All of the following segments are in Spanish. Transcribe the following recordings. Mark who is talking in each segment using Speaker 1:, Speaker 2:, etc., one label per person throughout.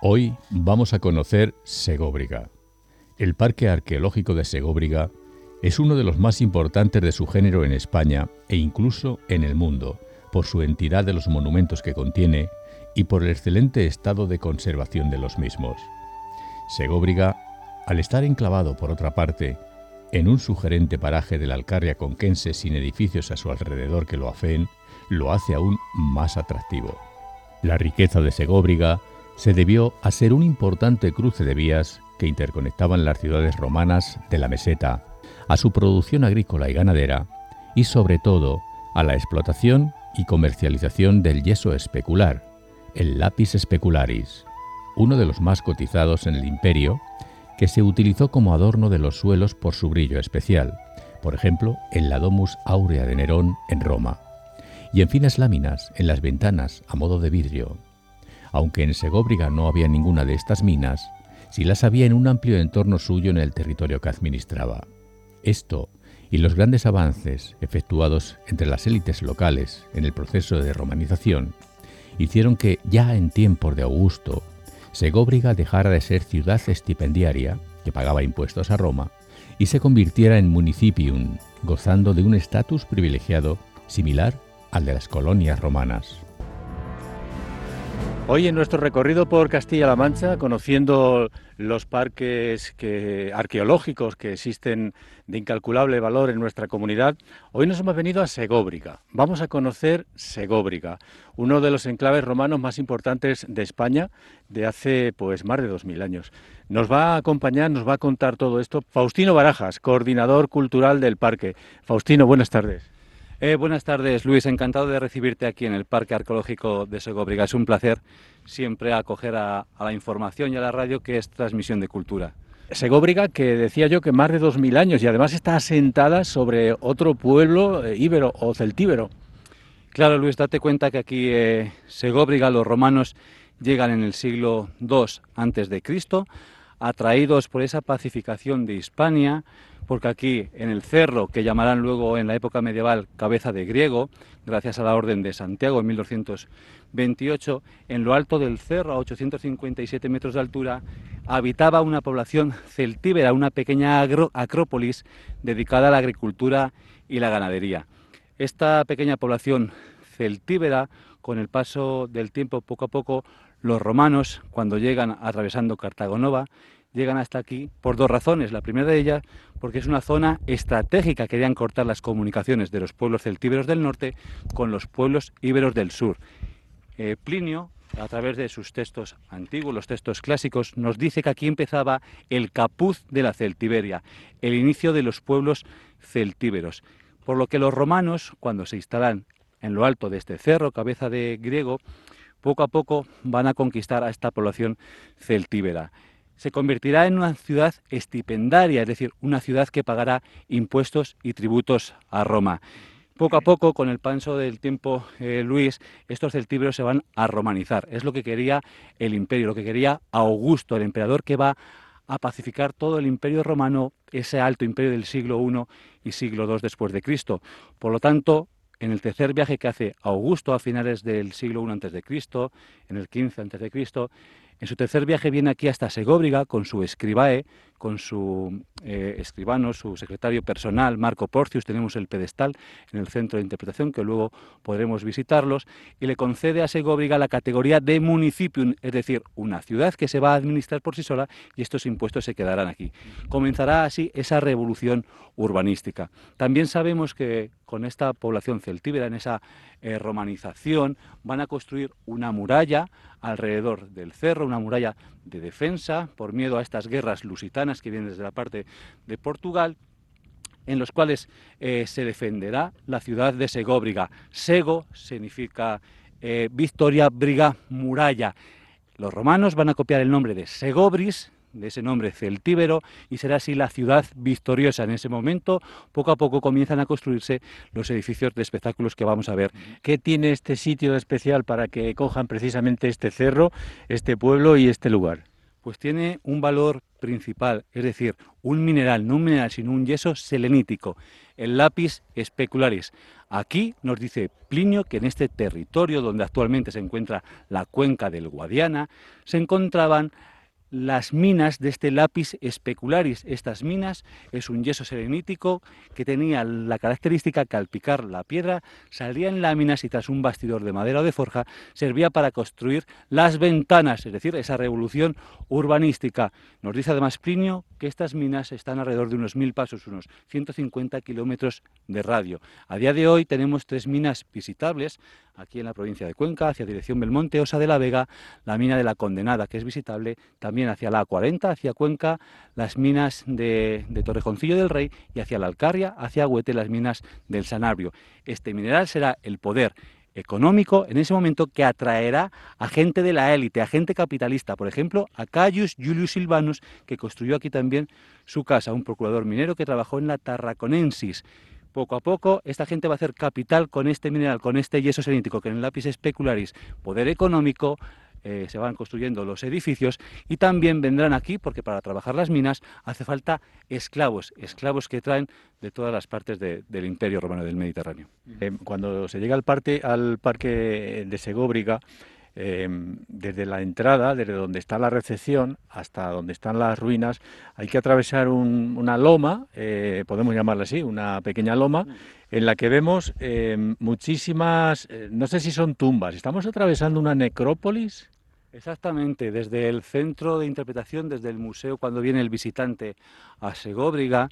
Speaker 1: Hoy vamos a conocer Segóbriga. El Parque Arqueológico de Segóbriga es uno de los más importantes de su género en España e incluso en el mundo, por su entidad de los monumentos que contiene y por el excelente estado de conservación de los mismos. Segóbriga, al estar enclavado por otra parte en un sugerente paraje de la Alcarria conquense sin edificios a su alrededor que lo afeen, lo hace aún más atractivo. La riqueza de Segóbriga se debió a ser un importante cruce de vías que interconectaban las ciudades romanas de la meseta, a su producción agrícola y ganadera y sobre todo a la explotación y comercialización del yeso especular, el lápiz specularis, uno de los más cotizados en el imperio, que se utilizó como adorno de los suelos por su brillo especial, por ejemplo, en la Domus Aurea de Nerón en Roma, y en finas láminas en las ventanas a modo de vidrio. Aunque en Segóbriga no había ninguna de estas minas, sí las había en un amplio entorno suyo en el territorio que administraba. Esto y los grandes avances efectuados entre las élites locales en el proceso de romanización hicieron que ya en tiempos de Augusto Segóbriga dejara de ser ciudad estipendiaria, que pagaba impuestos a Roma, y se convirtiera en municipium, gozando de un estatus privilegiado similar al de las colonias romanas.
Speaker 2: Hoy en nuestro recorrido por Castilla-La Mancha, conociendo los parques arqueológicos que existen de incalculable valor en nuestra comunidad, hoy nos hemos venido a Segóbriga. Vamos a conocer Segóbriga, uno de los enclaves romanos más importantes de España de hace pues más de 2000 años. Nos va a acompañar, nos va a contar todo esto Faustino Barajas, coordinador cultural del parque. Faustino, buenas tardes.
Speaker 3: Eh, buenas tardes, Luis. Encantado de recibirte aquí en el Parque Arqueológico de Segóbriga. Es un placer siempre acoger a, la información y a la radio que es transmisión de cultura.
Speaker 2: Segóbriga, que decía yo que más de 2.000 años y además está asentada sobre otro pueblo eh, íbero o celtíbero.
Speaker 3: Claro, Luis, date cuenta que aquí eh, Segóbriga, los romanos llegan en el siglo II antes de Cristo, atraídos por esa pacificación de Hispania, porque aquí en el cerro, que llamarán luego en la época medieval cabeza de griego, gracias a la Orden de Santiago en 1228, en lo alto del cerro, a 857 metros de altura, habitaba una población celtíbera, una pequeña acrópolis dedicada a la agricultura y la ganadería. Esta pequeña población celtíbera, con el paso del tiempo poco a poco, los romanos, cuando llegan atravesando Cartago Nova, llegan hasta aquí por dos razones. La primera de ellas, porque es una zona estratégica, querían cortar las comunicaciones de los pueblos celtíberos del norte con los pueblos íberos del sur. Eh, Plinio, a través de sus textos antiguos, los textos clásicos, nos dice que aquí empezaba el capuz de la Celtiberia, el inicio de los pueblos celtíberos. Por lo que los romanos, cuando se instalan en lo alto de este cerro, cabeza de griego, poco a poco van a conquistar a esta población celtíbera se convertirá en una ciudad estipendaria, es decir, una ciudad que pagará impuestos y tributos a Roma. Poco a poco, con el paso del tiempo, eh, Luis, estos celtíberos se van a romanizar. Es lo que quería el imperio, lo que quería Augusto, el emperador que va a pacificar todo el imperio romano, ese alto imperio del siglo I y siglo II después de Cristo. Por lo tanto, en el tercer viaje que hace Augusto a finales del siglo I antes de Cristo, en el 15 antes de Cristo, en su tercer viaje viene aquí hasta Segóbriga con su escribae, con su eh, escribano, su secretario personal, Marco Porcius. Tenemos el pedestal en el centro de interpretación, que luego podremos visitarlos, y le concede a Segóbriga la categoría de municipio, es decir, una ciudad que se va a administrar por sí sola y estos impuestos se quedarán aquí. Comenzará así esa revolución urbanística. También sabemos que con esta población celtíbera, en esa eh, romanización, van a construir una muralla alrededor del cerro, una muralla de defensa por miedo a estas guerras lusitanas que vienen desde la parte de Portugal en los cuales eh, se defenderá la ciudad de Segóbriga. Sego significa eh, victoria, briga, muralla. Los romanos van a copiar el nombre de Segobris, de ese nombre celtíbero, y será así la ciudad victoriosa. En ese momento, poco a poco comienzan a construirse los edificios de espectáculos que vamos a ver.
Speaker 2: ¿Qué tiene este sitio especial para que cojan precisamente este cerro, este pueblo y este lugar?
Speaker 3: Pues tiene un valor principal, es decir, un mineral, no un mineral, sino un yeso selenítico, el lápiz specularis. Aquí nos dice Plinio que en este territorio donde actualmente se encuentra la cuenca del Guadiana, se encontraban las minas de este lápiz especularis. Estas minas es un yeso serenítico que tenía la característica que al picar la piedra salían láminas y tras un bastidor de madera o de forja servía para construir las ventanas, es decir, esa revolución urbanística. Nos dice además Plinio que estas minas están alrededor de unos mil pasos, unos 150 kilómetros de radio. A día de hoy tenemos tres minas visitables aquí en la provincia de Cuenca, hacia dirección Belmonte, Osa de la Vega, la mina de la Condenada, que es visitable también hacia la A40, hacia Cuenca, las minas de, Torrejoncillo del Rey y hacia la Alcarria, hacia Huete, las minas del Sanabrio. Este mineral será el poder económico en ese momento que atraerá a gente de la élite, a gente capitalista, por ejemplo, a Caius Julius Silvanus, que construyó aquí también su casa, un procurador minero que trabajó en la Tarraconensis. Poco a poco, esta gente va a hacer capital con este mineral, con este yeso senítico, que en el lápiz especularis, poder económico, eh, se van construyendo los edificios y también vendrán aquí porque para trabajar las minas hace falta esclavos, esclavos que traen de todas las partes del imperio romano del Mediterráneo.
Speaker 1: Eh, cuando se llega al, parque, al parque de Segóbriga, eh, desde la entrada, desde donde está la recepción hasta donde están las ruinas, hay que atravesar una loma, podemos llamarla así, una pequeña loma, en la que vemos muchísimas, no sé si son tumbas, estamos atravesando una necrópolis.
Speaker 3: Exactamente, desde el centro de interpretación, desde el museo, cuando viene el visitante a Segóbriga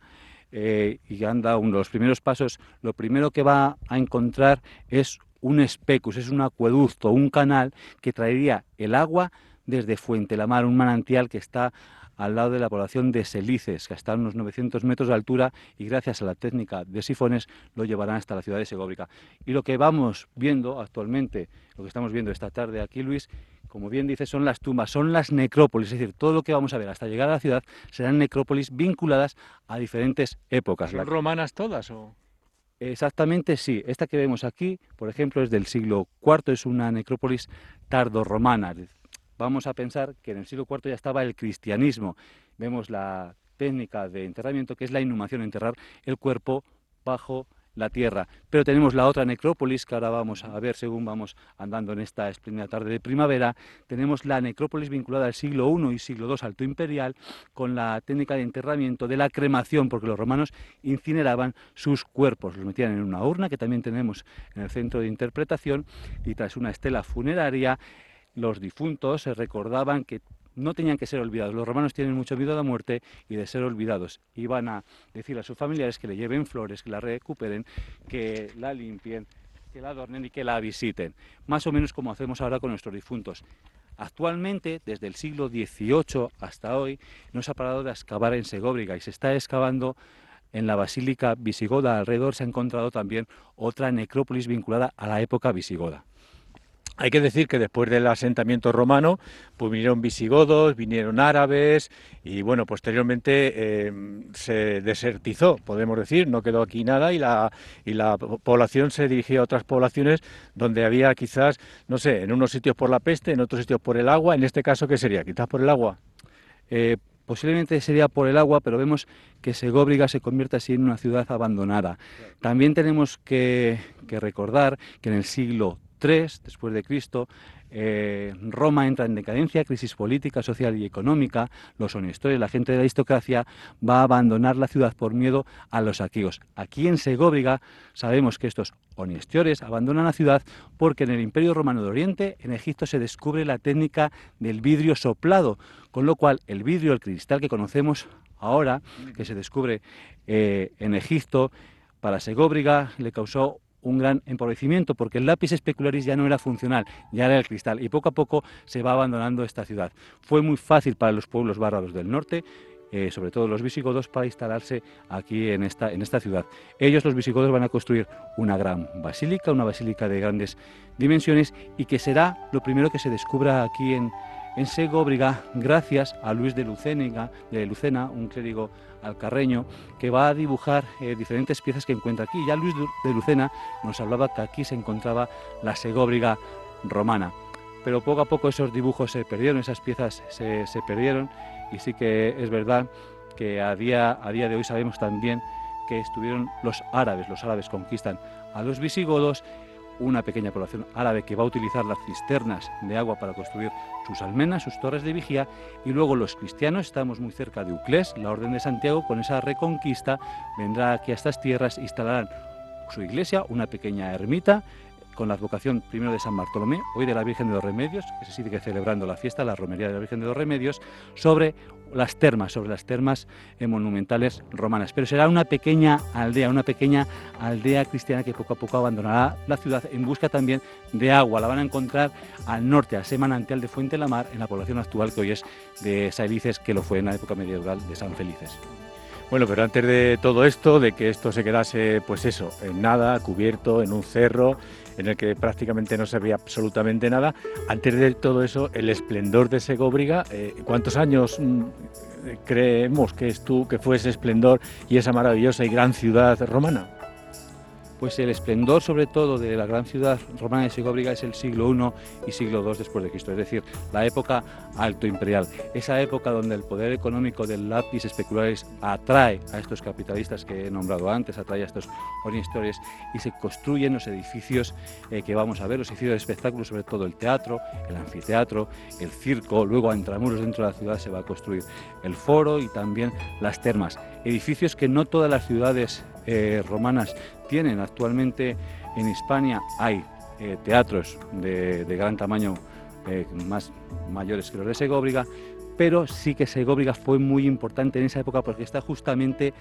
Speaker 3: eh, y anda uno de los primeros pasos, lo primero que va a encontrar es un especus, es un acueducto, un canal que traería el agua desde Fuente la Mar, un manantial que está al lado de la población de Selices, que está a unos 900 metros de altura y gracias a la técnica de sifones lo llevarán hasta la ciudad de Segóbriga. Y lo que vamos viendo actualmente, lo que estamos viendo esta tarde aquí, Luis, como bien dice, son las tumbas, son las necrópolis, es decir, todo lo que vamos a ver hasta llegar a la ciudad serán necrópolis vinculadas a diferentes épocas.
Speaker 1: ¿Son romanas todas o...?
Speaker 3: Exactamente sí. Esta que vemos aquí, por ejemplo, es del siglo IV, es una necrópolis tardorromana. Vamos a pensar que en el siglo IV ya estaba el cristianismo. Vemos la técnica de enterramiento, que es la inhumación, enterrar el cuerpo bajo la tierra. Pero tenemos la otra necrópolis que ahora vamos a ver según vamos andando en esta espléndida tarde de primavera. Tenemos la necrópolis vinculada al siglo I y siglo II alto imperial con la técnica de enterramiento de la cremación, porque los romanos incineraban sus cuerpos, los metían en una urna que también tenemos en el centro de interpretación y tras una estela funeraria los difuntos se recordaban que no tenían que ser olvidados. Los romanos tienen mucho miedo a la muerte y de ser olvidados. Iban a decir a sus familiares que le lleven flores, que la recuperen, que la limpien, que la adornen y que la visiten. Más o menos como hacemos ahora con nuestros difuntos. Actualmente, desde el siglo XVIII hasta hoy, no se ha parado de excavar en Segóbriga y se está excavando en la Basílica Visigoda. Alrededor se ha encontrado también otra necrópolis vinculada a la época visigoda.
Speaker 1: Hay que decir que después del asentamiento romano, pues vinieron visigodos, vinieron árabes y bueno, posteriormente eh, se desertizó, podemos decir, no quedó aquí nada y la, y la población se dirigió a otras poblaciones donde había quizás, no sé, en unos sitios por la peste, en otros sitios por el agua, en este caso, ¿qué sería? Quizás por el agua.
Speaker 3: Eh, posiblemente sería por el agua, pero vemos que Segóbriga se convierte así en una ciudad abandonada. También tenemos que, que recordar que en el siglo después de Cristo, eh, Roma entra en decadencia, crisis política, social y económica, los honestores, la gente de la aristocracia va a abandonar la ciudad por miedo a los saqueos. Aquí en Segóbriga sabemos que estos honestores abandonan la ciudad porque en el Imperio Romano de Oriente, en Egipto, se descubre la técnica del vidrio soplado, con lo cual el vidrio, el cristal que conocemos ahora, que se descubre eh, en Egipto, para Segóbriga le causó un gran empobrecimiento porque el lápiz especularis ya no era funcional, ya era el cristal y poco a poco se va abandonando esta ciudad. Fue muy fácil para los pueblos bárbaros del norte eh, sobre todo los visigodos, para instalarse aquí en esta, en esta ciudad. Ellos, los visigodos, van a construir una gran basílica, una basílica de grandes dimensiones y que será lo primero que se descubra aquí en, en Segóbriga gracias a Luis de, de Lucena, un clérigo alcarreño, que va a dibujar eh, diferentes piezas que encuentra aquí. Ya Luis de Lucena nos hablaba que aquí se encontraba la Segóbriga romana. pero poco a poco esos dibujos se perdieron, esas piezas se, perdieron y sí que es verdad que a día, a día de hoy sabemos también que estuvieron los árabes, los árabes conquistan a los visigodos una pequeña población árabe que va a utilizar las cisternas de agua para construir sus almenas, sus torres de vigía, y luego los cristianos, estamos muy cerca de Uclés, la Orden de Santiago, con esa reconquista, vendrá aquí a estas tierras, instalarán su iglesia, una pequeña ermita, con la advocación primero de San Bartolomé, hoy de la Virgen de los Remedios, que se sigue celebrando la fiesta, la romería de la Virgen de los Remedios, sobre las termas, sobre las termas monumentales romanas. Pero será una pequeña aldea, una pequeña aldea cristiana que poco a poco abandonará la ciudad en busca también de agua. La van a encontrar al norte, a ese manantial de Fuente la Mar, en la población actual que hoy es de Saelices, que lo fue en la época medieval de San Felices.
Speaker 1: Bueno, pero antes de todo esto, de que esto se quedase, pues eso, en nada, cubierto, en un cerro, en el que prácticamente no se veía absolutamente nada, antes de todo eso, el esplendor de Segóbriga, eh, ¿cuántos años mm, creemos que, es tú, que fue ese esplendor y esa maravillosa y gran ciudad romana?
Speaker 3: Pues el esplendor sobre todo de la gran ciudad romana de Segóbriga es el siglo I y siglo II después de Cristo, es decir, la época alto imperial, esa época donde el poder económico del lápiz especulares atrae a estos capitalistas que he nombrado antes, atrae a estos historias y se construyen los edificios eh, que vamos a ver, los edificios de espectáculos, sobre todo el teatro, el anfiteatro, el circo, luego a intramuros dentro de la ciudad se va a construir el foro y también las termas, edificios que no todas las ciudades eh, romanas tienen. Actualmente en España hay eh, teatros de, gran tamaño, eh, más mayores que los de Segóbriga, pero sí que Segóbriga fue muy importante en esa época porque está justamente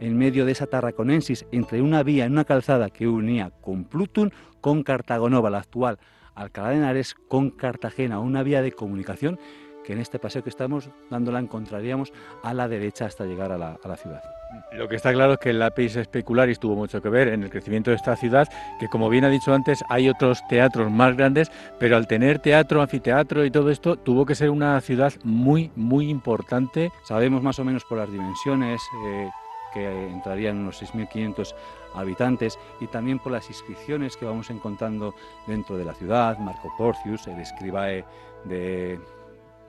Speaker 3: en medio de esa Tarraconensis, entre una vía, en una calzada que unía con Plutón con Cartagonova, la actual Alcalá de Henares, con Cartagena, una vía de comunicación que en este paseo que estamos dando la encontraríamos a la derecha hasta llegar a la ciudad.
Speaker 1: Lo que está claro es que el lápiz especularis tuvo mucho que ver en el crecimiento de esta ciudad, que como bien ha dicho antes, hay otros teatros más grandes, pero al tener teatro, anfiteatro y todo esto, tuvo que ser una ciudad muy, muy importante.
Speaker 3: Sabemos más o menos por las dimensiones eh, que entrarían unos 6.500 habitantes y también por las inscripciones que vamos encontrando dentro de la ciudad, Marco Porcius, el escribae de,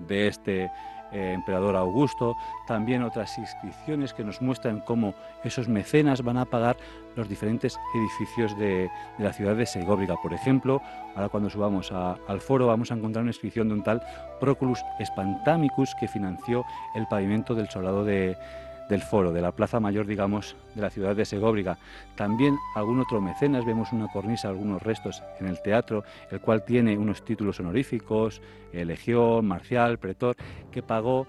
Speaker 3: de este eh, emperador Augusto, también otras inscripciones que nos muestran cómo esos mecenas van a pagar los diferentes edificios de, la ciudad de Segóbriga. Por ejemplo, ahora cuando subamos al foro vamos a encontrar una inscripción de un tal Proculus Spantamicus que financió el pavimento del soldado de, del foro, de la plaza mayor, digamos, de la ciudad de Segóbriga. También algún otro mecenas, vemos una cornisa, algunos restos en el teatro, el cual tiene unos títulos honoríficos, eh, legión, marcial, pretor, que pagó,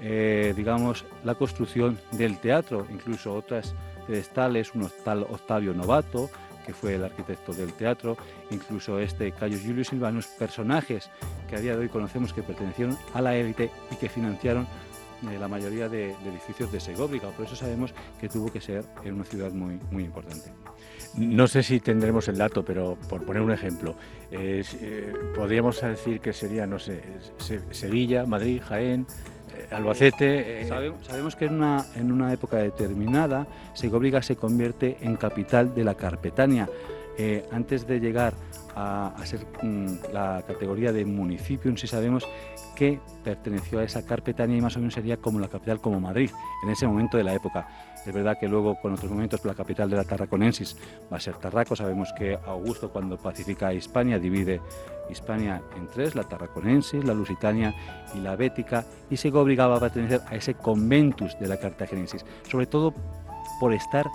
Speaker 3: eh, digamos, la construcción del teatro, incluso otras pedestales, un tal Octavio Novato, que fue el arquitecto del teatro, incluso este Cayo Julio Silvanus, personajes que a día de hoy conocemos que pertenecieron a la élite y que financiaron la mayoría de, edificios de Segóbriga, por eso sabemos que tuvo que ser en una ciudad muy, muy importante.
Speaker 1: No sé si tendremos el dato, pero por poner un ejemplo, eh, podríamos decir que sería, no sé, Sevilla, Madrid, Jaén, eh, Albacete.
Speaker 3: Eh, sabemos, que en una, en una época determinada Segóbriga se convierte en capital de la Carpetania. antes de llegar a, ser mm, la categoría de municipio, en sí sabemos que perteneció a esa carpetania y más o menos sería como la capital, como Madrid, en ese momento de la época. Es verdad que luego con otros momentos la capital de la Tarraconensis va a ser Tarraco. Sabemos que Augusto cuando pacifica a Hispania divide Hispania en tres, la Tarraconensis, la Lusitania y la Bética, y se obligaba a pertenecer a ese conventus de la Cartagenensis, sobre todo por estar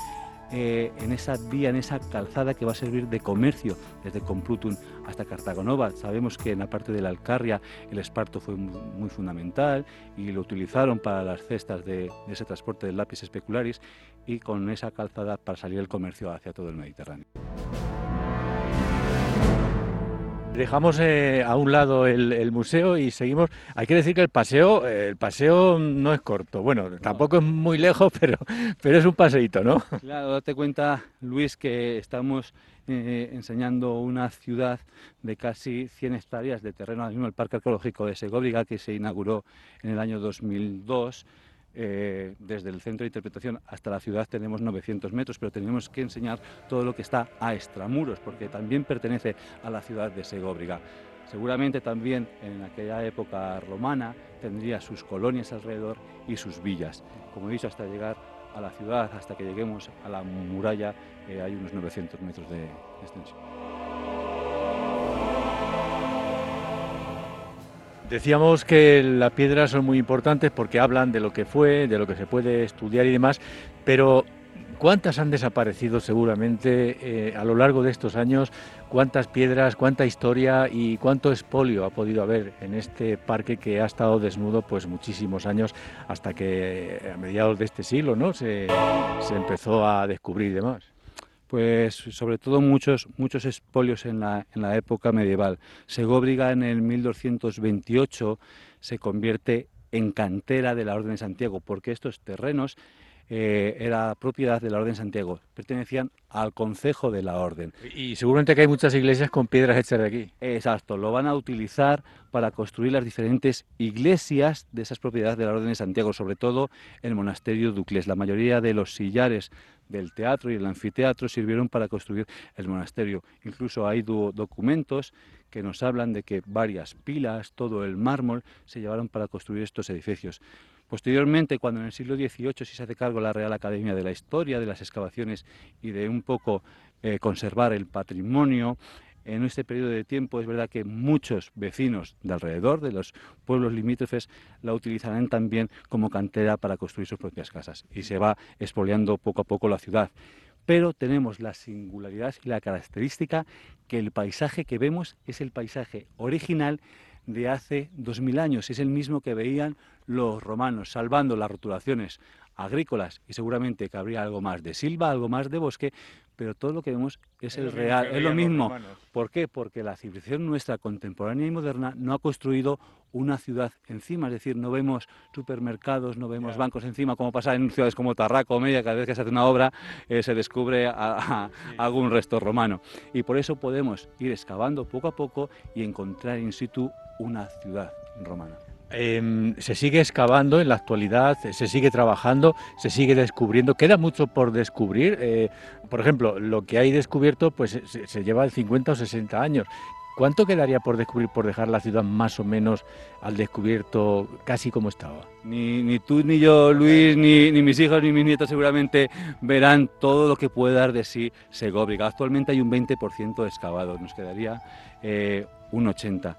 Speaker 3: eh, en esa vía, en esa calzada que va a servir de comercio desde Complutum hasta Cartagonova. Sabemos que en la parte de la Alcarria el esparto fue muy, fundamental y lo utilizaron para las cestas de, de ese transporte del lápiz especularis y con esa calzada para salir el comercio hacia todo el Mediterráneo.
Speaker 1: Dejamos eh, a un lado el, museo y seguimos. Hay que decir que el paseo, el paseo no es corto. Bueno, tampoco es muy lejos, pero, pero es un paseíto, ¿no?
Speaker 3: Claro, date cuenta, Luis, que estamos eh, enseñando una ciudad de casi 100 hectáreas de terreno, mismo el Parque Arqueológico de Segóbriga, que se inauguró en el año 2002 eh, desde el centro de interpretación hasta la ciudad tenemos 900 metros, pero tenemos que enseñar todo lo que está a extramuros, porque también pertenece a la ciudad de Segóbriga. Seguramente también en aquella época romana tendría sus colonias alrededor y sus villas. Como he dicho, hasta llegar a la ciudad, hasta que lleguemos a la muralla, eh, hay unos 900 metros de extensión.
Speaker 1: Decíamos que las piedras son muy importantes porque hablan de lo que fue, de lo que se puede estudiar y demás, pero ¿cuántas han desaparecido seguramente eh, a lo largo de estos años? ¿Cuántas piedras, cuánta historia y cuánto espolio ha podido haber en este parque que ha estado desnudo pues muchísimos años hasta que eh, a mediados de este siglo ¿no? se, se empezó a descubrir y demás?
Speaker 3: Pues sobre todo muchos, muchos espolios en la, en la época medieval. Segóbriga en el 1228 se convierte en cantera de la Orden de Santiago, porque estos terrenos eh, era propiedad de la Orden de Santiago, pertenecían al Concejo de la Orden.
Speaker 1: Y seguramente que hay muchas iglesias con piedras hechas de aquí.
Speaker 3: Exacto, lo van a utilizar para construir las diferentes iglesias de esas propiedades de la Orden de Santiago, sobre todo el monasterio Ducles. La mayoría de los sillares del teatro y el anfiteatro sirvieron para construir el monasterio. Incluso hay documentos que nos hablan de que varias pilas, todo el mármol, se llevaron para construir estos edificios. Posteriormente, cuando en el siglo XVIII se hace cargo la Real Academia de la Historia, de las excavaciones y de un poco eh, conservar el patrimonio, en este periodo de tiempo es verdad que muchos vecinos de alrededor, de los pueblos limítrofes, la utilizarán también como cantera para construir sus propias casas y se va expoliando poco a poco la ciudad. Pero tenemos la singularidad y la característica que el paisaje que vemos es el paisaje original de hace 2000 años, es el mismo que veían los romanos, salvando las rotulaciones agrícolas y seguramente que habría algo más de silva, algo más de bosque, pero todo lo que vemos es, el real, es lo mismo. ¿Por qué? Porque la civilización nuestra contemporánea y moderna no ha construido una ciudad encima, es decir, no vemos supermercados, no vemos bancos encima, como pasa en ciudades como Tarraco o Media, cada vez que se hace una obra eh, se descubre algún resto romano. Y por eso podemos ir excavando poco a poco y encontrar in situ una ciudad romana.
Speaker 1: Em, se sigue excavando en la actualidad, se sigue trabajando, se sigue descubriendo. Queda mucho por descubrir. Eh, por ejemplo, lo que hay descubierto pues se, lleva 50 o 60 años. ¿Cuánto quedaría por descubrir, por dejar la ciudad más o menos al descubierto, casi como estaba?
Speaker 3: Ni, ni tú, ni yo, Luis, ni, ni, mis hijos, ni mis nietos seguramente verán todo lo que puede dar de sí Segóbriga. Actualmente hay un 20% excavado, nos quedaría eh, un 80%.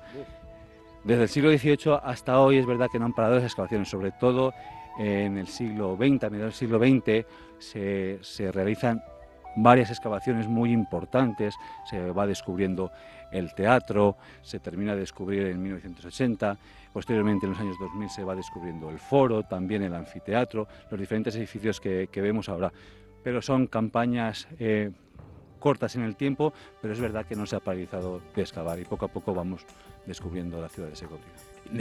Speaker 3: Desde el siglo XVIII hasta hoy es verdad que no han parado las excavaciones, sobre todo en el siglo XX, a mediados del siglo XX, se, realizan varias excavaciones muy importantes, se va descubriendo el teatro, se termina de descubrir en 1980, posteriormente en los años 2000 se va descubriendo el foro, también el anfiteatro, los diferentes edificios que, vemos ahora. Pero son campañas eh, cortas en el tiempo, pero es verdad que no se ha paralizado de excavar y poco a poco vamos descubriendo la ciudad de Segovia.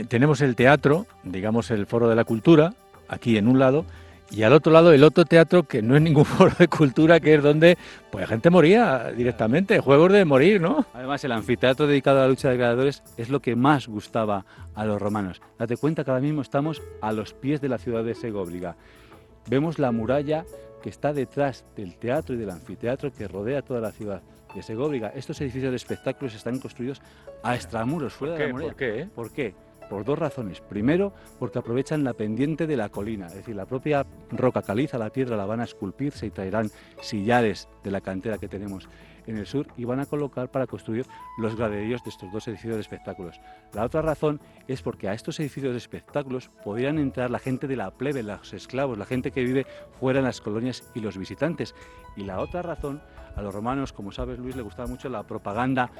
Speaker 1: Tenemos el teatro, digamos el Foro de la Cultura, aquí en un lado, y al otro lado el otro teatro que no es ningún foro de cultura, que es donde pues la gente moría directamente, juegos de morir, ¿no?
Speaker 3: Además el anfiteatro dedicado a la lucha de gladiadores es lo que más gustaba a los romanos. Date cuenta que ahora mismo estamos a los pies de la ciudad de Segovia. Vemos la muralla que está detrás del teatro y del anfiteatro que rodea toda la ciudad de Segovia. Estos edificios de espectáculos están construidos a extramuros, fuera de la muralla.
Speaker 1: ¿Por qué?
Speaker 3: ¿Por qué? Por dos razones. Primero, porque aprovechan la pendiente de la colina, es decir, la propia roca caliza, la piedra, la van a esculpirse y traerán sillares de la cantera que tenemos en el sur y van a colocar para construir los graderíos de estos dos edificios de espectáculos. La otra razón es porque a estos edificios de espectáculos podrían entrar la gente de la plebe, los esclavos, la gente que vive fuera en las colonias y los visitantes. Y la otra razón, a los romanos, como sabes Luis, le gustaba mucho la propaganda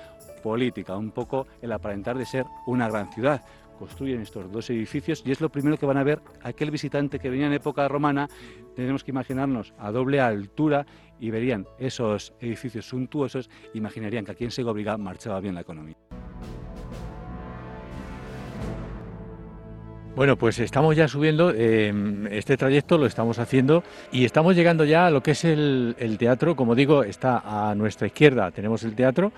Speaker 3: política, un poco el aparentar de ser una gran ciudad construyen estos dos edificios y es lo primero que van a ver aquel visitante que venía en época romana. Tenemos que imaginarnos a doble altura y verían esos edificios suntuosos, imaginarían que aquí en Segovia marchaba bien la economía.
Speaker 1: Bueno, pues estamos ya subiendo, eh, este trayecto lo estamos haciendo y estamos llegando ya a lo que es el, el, teatro. Como digo, está a nuestra izquierda, tenemos el teatro,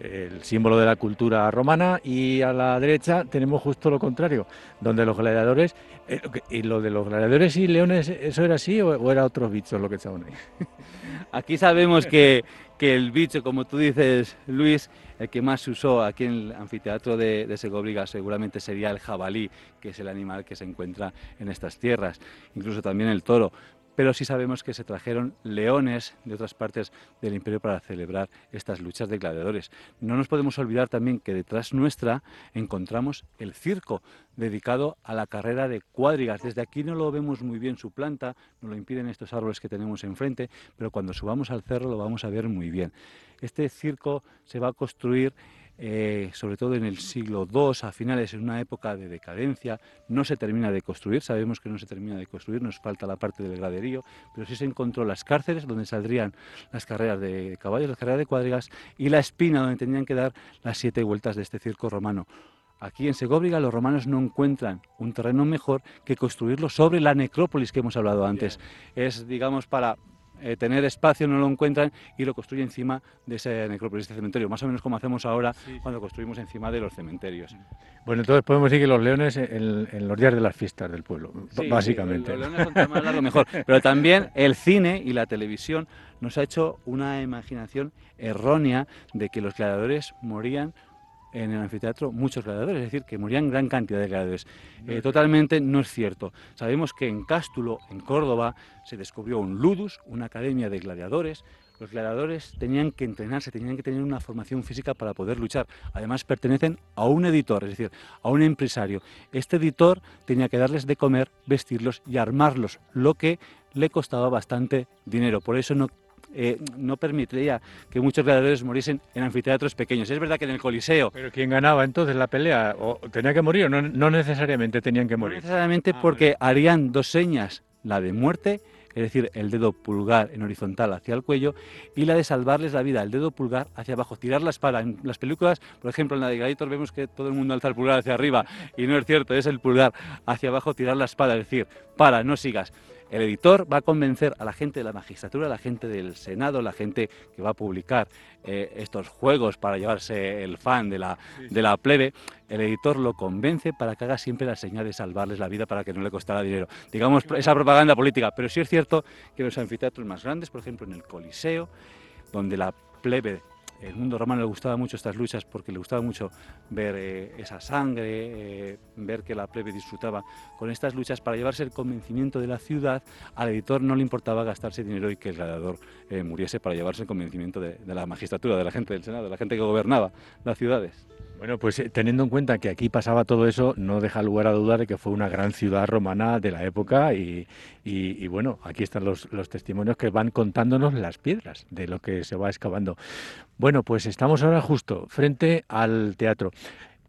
Speaker 1: el símbolo de la cultura romana, y a la derecha tenemos justo lo contrario, donde los gladiadores, eh, y lo de los gladiadores y leones, ¿eso era así o, era otros bichos lo que estaban ahí?
Speaker 3: Aquí sabemos que, que el bicho, como tú dices, Luis, el que más se usó aquí en el anfiteatro de, de Segobriga seguramente sería el jabalí, que es el animal que se encuentra en estas tierras, incluso también el toro pero sí sabemos que se trajeron leones de otras partes del imperio para celebrar estas luchas de gladiadores. No nos podemos olvidar también que detrás nuestra encontramos el circo dedicado a la carrera de cuadrigas. Desde aquí no lo vemos muy bien su planta, nos lo impiden estos árboles que tenemos enfrente, pero cuando subamos al cerro lo vamos a ver muy bien. Este circo se va a construir eh, sobre todo en el siglo II, a finales, en una época de decadencia, no se termina de construir, sabemos que no se termina de construir, nos falta la parte del graderío, pero sí se encontró las cárceles donde saldrían las carreras de caballos, las carreras de cuadrigas y la espina donde tenían que dar las siete vueltas de este circo romano. Aquí en Segóbriga los romanos no encuentran un terreno mejor que construirlo sobre la necrópolis que hemos hablado antes. Es, digamos, para eh, tener espacio, no lo encuentran y lo construyen encima de ese necrópolis, de cementerio, más o menos como hacemos ahora cuando construimos encima de los cementerios.
Speaker 1: Bueno, entonces podemos decir que los leones en, los días de las fiestas del pueblo, básicamente.
Speaker 3: Los leones son lo mejor, pero también el cine y la televisión nos ha hecho una imaginación errónea de que los gladiadores morían en el anfiteatro muchos gladiadores, es decir, que morían gran cantidad de gladiadores. Eh, totalmente no es cierto. Sabemos que en Cástulo, en Córdoba, se descubrió un ludus, una academia de gladiadores. Los gladiadores tenían que entrenarse, tenían que tener una formación física para poder luchar. Además, pertenecen a un editor, es decir, a un empresario. Este editor tenía que darles de comer, vestirlos y armarlos, lo que le costaba bastante dinero. Por eso no eh, no permitiría que muchos gladiadores muriesen en anfiteatros pequeños. Es verdad que en el Coliseo...
Speaker 1: ¿Pero quién ganaba entonces la pelea? ¿O ¿Tenía que morir o no, necesariamente tenían que morir?
Speaker 3: No necesariamente ah, porque harían dos señas, la de muerte es decir, el dedo pulgar en horizontal hacia el cuello, y la de salvarles la vida, el dedo pulgar hacia abajo, tirar la espada. En las películas, por ejemplo, en la de Gladiator vemos que todo el mundo alza el pulgar hacia arriba, y no es cierto, es el pulgar hacia abajo, tirar la espada, es decir, para, no sigas. El editor va a convencer a la gente de la magistratura, a la gente del Senado, la gente que va a publicar eh, estos juegos para llevarse el fan de la, de la plebe. El editor lo convence para que haga siempre la señal de salvarles la vida para que no le costara dinero. Digamos, esa propaganda política. Pero sí es cierto que los anfiteatros más grandes, por ejemplo en el Coliseo, donde la plebe el mundo romano le gustaba mucho estas luchas porque le gustaba mucho ver eh, esa sangre, eh, ver que la plebe disfrutaba con estas luchas para llevarse el convencimiento de la ciudad. Al editor no le importaba gastarse dinero y que el gladiador eh, muriese para llevarse el convencimiento de, de la magistratura, de la gente del Senado, de la gente que gobernaba las ciudades.
Speaker 1: Bueno, pues eh, teniendo en cuenta que aquí pasaba todo eso, no deja lugar a dudar de que fue una gran ciudad romana de la época y, bueno, aquí están los, testimonios que van contándonos las piedras de lo que se va excavando. Bueno, pues estamos ahora justo frente al teatro.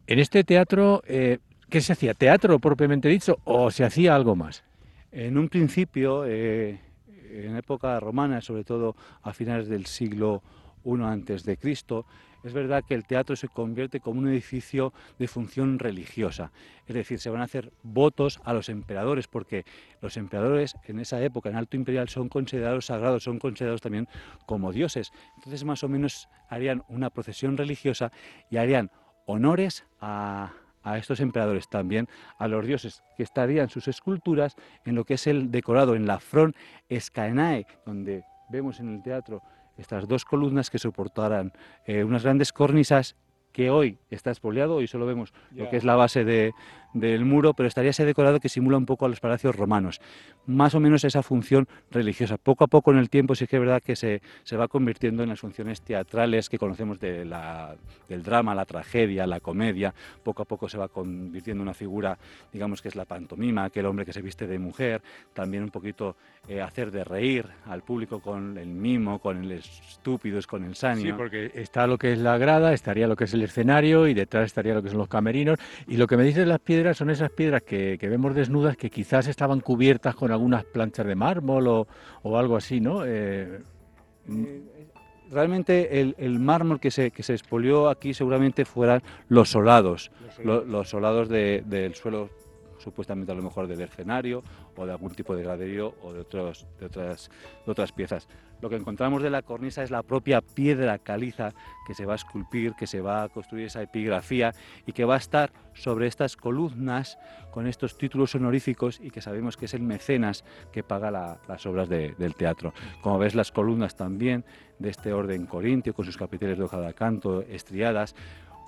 Speaker 1: En este teatro, eh, ¿qué se hacía? ¿Teatro propiamente dicho o se hacía algo más?
Speaker 3: En un principio, eh, en época romana, sobre todo a finales del siglo I antes de Cristo, es verdad que el teatro se convierte como un edificio de función religiosa. Es decir, se van a hacer votos a los emperadores, porque los emperadores en esa época, en Alto Imperial, son considerados sagrados, son considerados también como dioses. Entonces, más o menos harían una procesión religiosa y harían honores a, estos emperadores, también a los dioses, que estarían sus esculturas en lo que es el decorado, en la front Escaenae, donde vemos en el teatro estas dos columnas que soportaran eh, unas grandes cornisas que hoy está expoliado, hoy solo vemos lo que es la base de, del muro, pero estaría ese decorado que simula un poco a los palacios romanos. Más o menos esa función religiosa. Poco a poco en el tiempo sí que es verdad que se, se va convirtiendo en las funciones teatrales que conocemos de la, del drama, la tragedia, la comedia. Poco a poco se va convirtiendo en una figura, digamos que es la pantomima, aquel hombre que se viste de mujer. También un poquito eh, hacer de reír al público con el mimo, con el estúpido, con el sanio.
Speaker 1: Sí, porque está lo que es la grada, estaría lo que es el escenario y detrás estaría lo que son los camerinos. Y lo que me dices las piedras son esas piedras que, vemos desnudas que quizás estaban cubiertas con algunas planchas de mármol o, algo así, ¿no?
Speaker 3: Eh, eh, realmente el, mármol que se, que se expolió aquí seguramente fueran los solados, los solados, del suelo supuestamente a lo mejor del escenario o de algún tipo de graderío o de, otros, de, otras, de otras piezas. Lo que encontramos de la cornisa es la propia piedra caliza que se va a esculpir, que se va a construir esa epigrafía y que va a estar sobre estas columnas con estos títulos honoríficos y que sabemos que es el mecenas que paga las obras del teatro. Como ves, las columnas también de este orden corintio, con sus capiteles de hoja de canto, estriadas,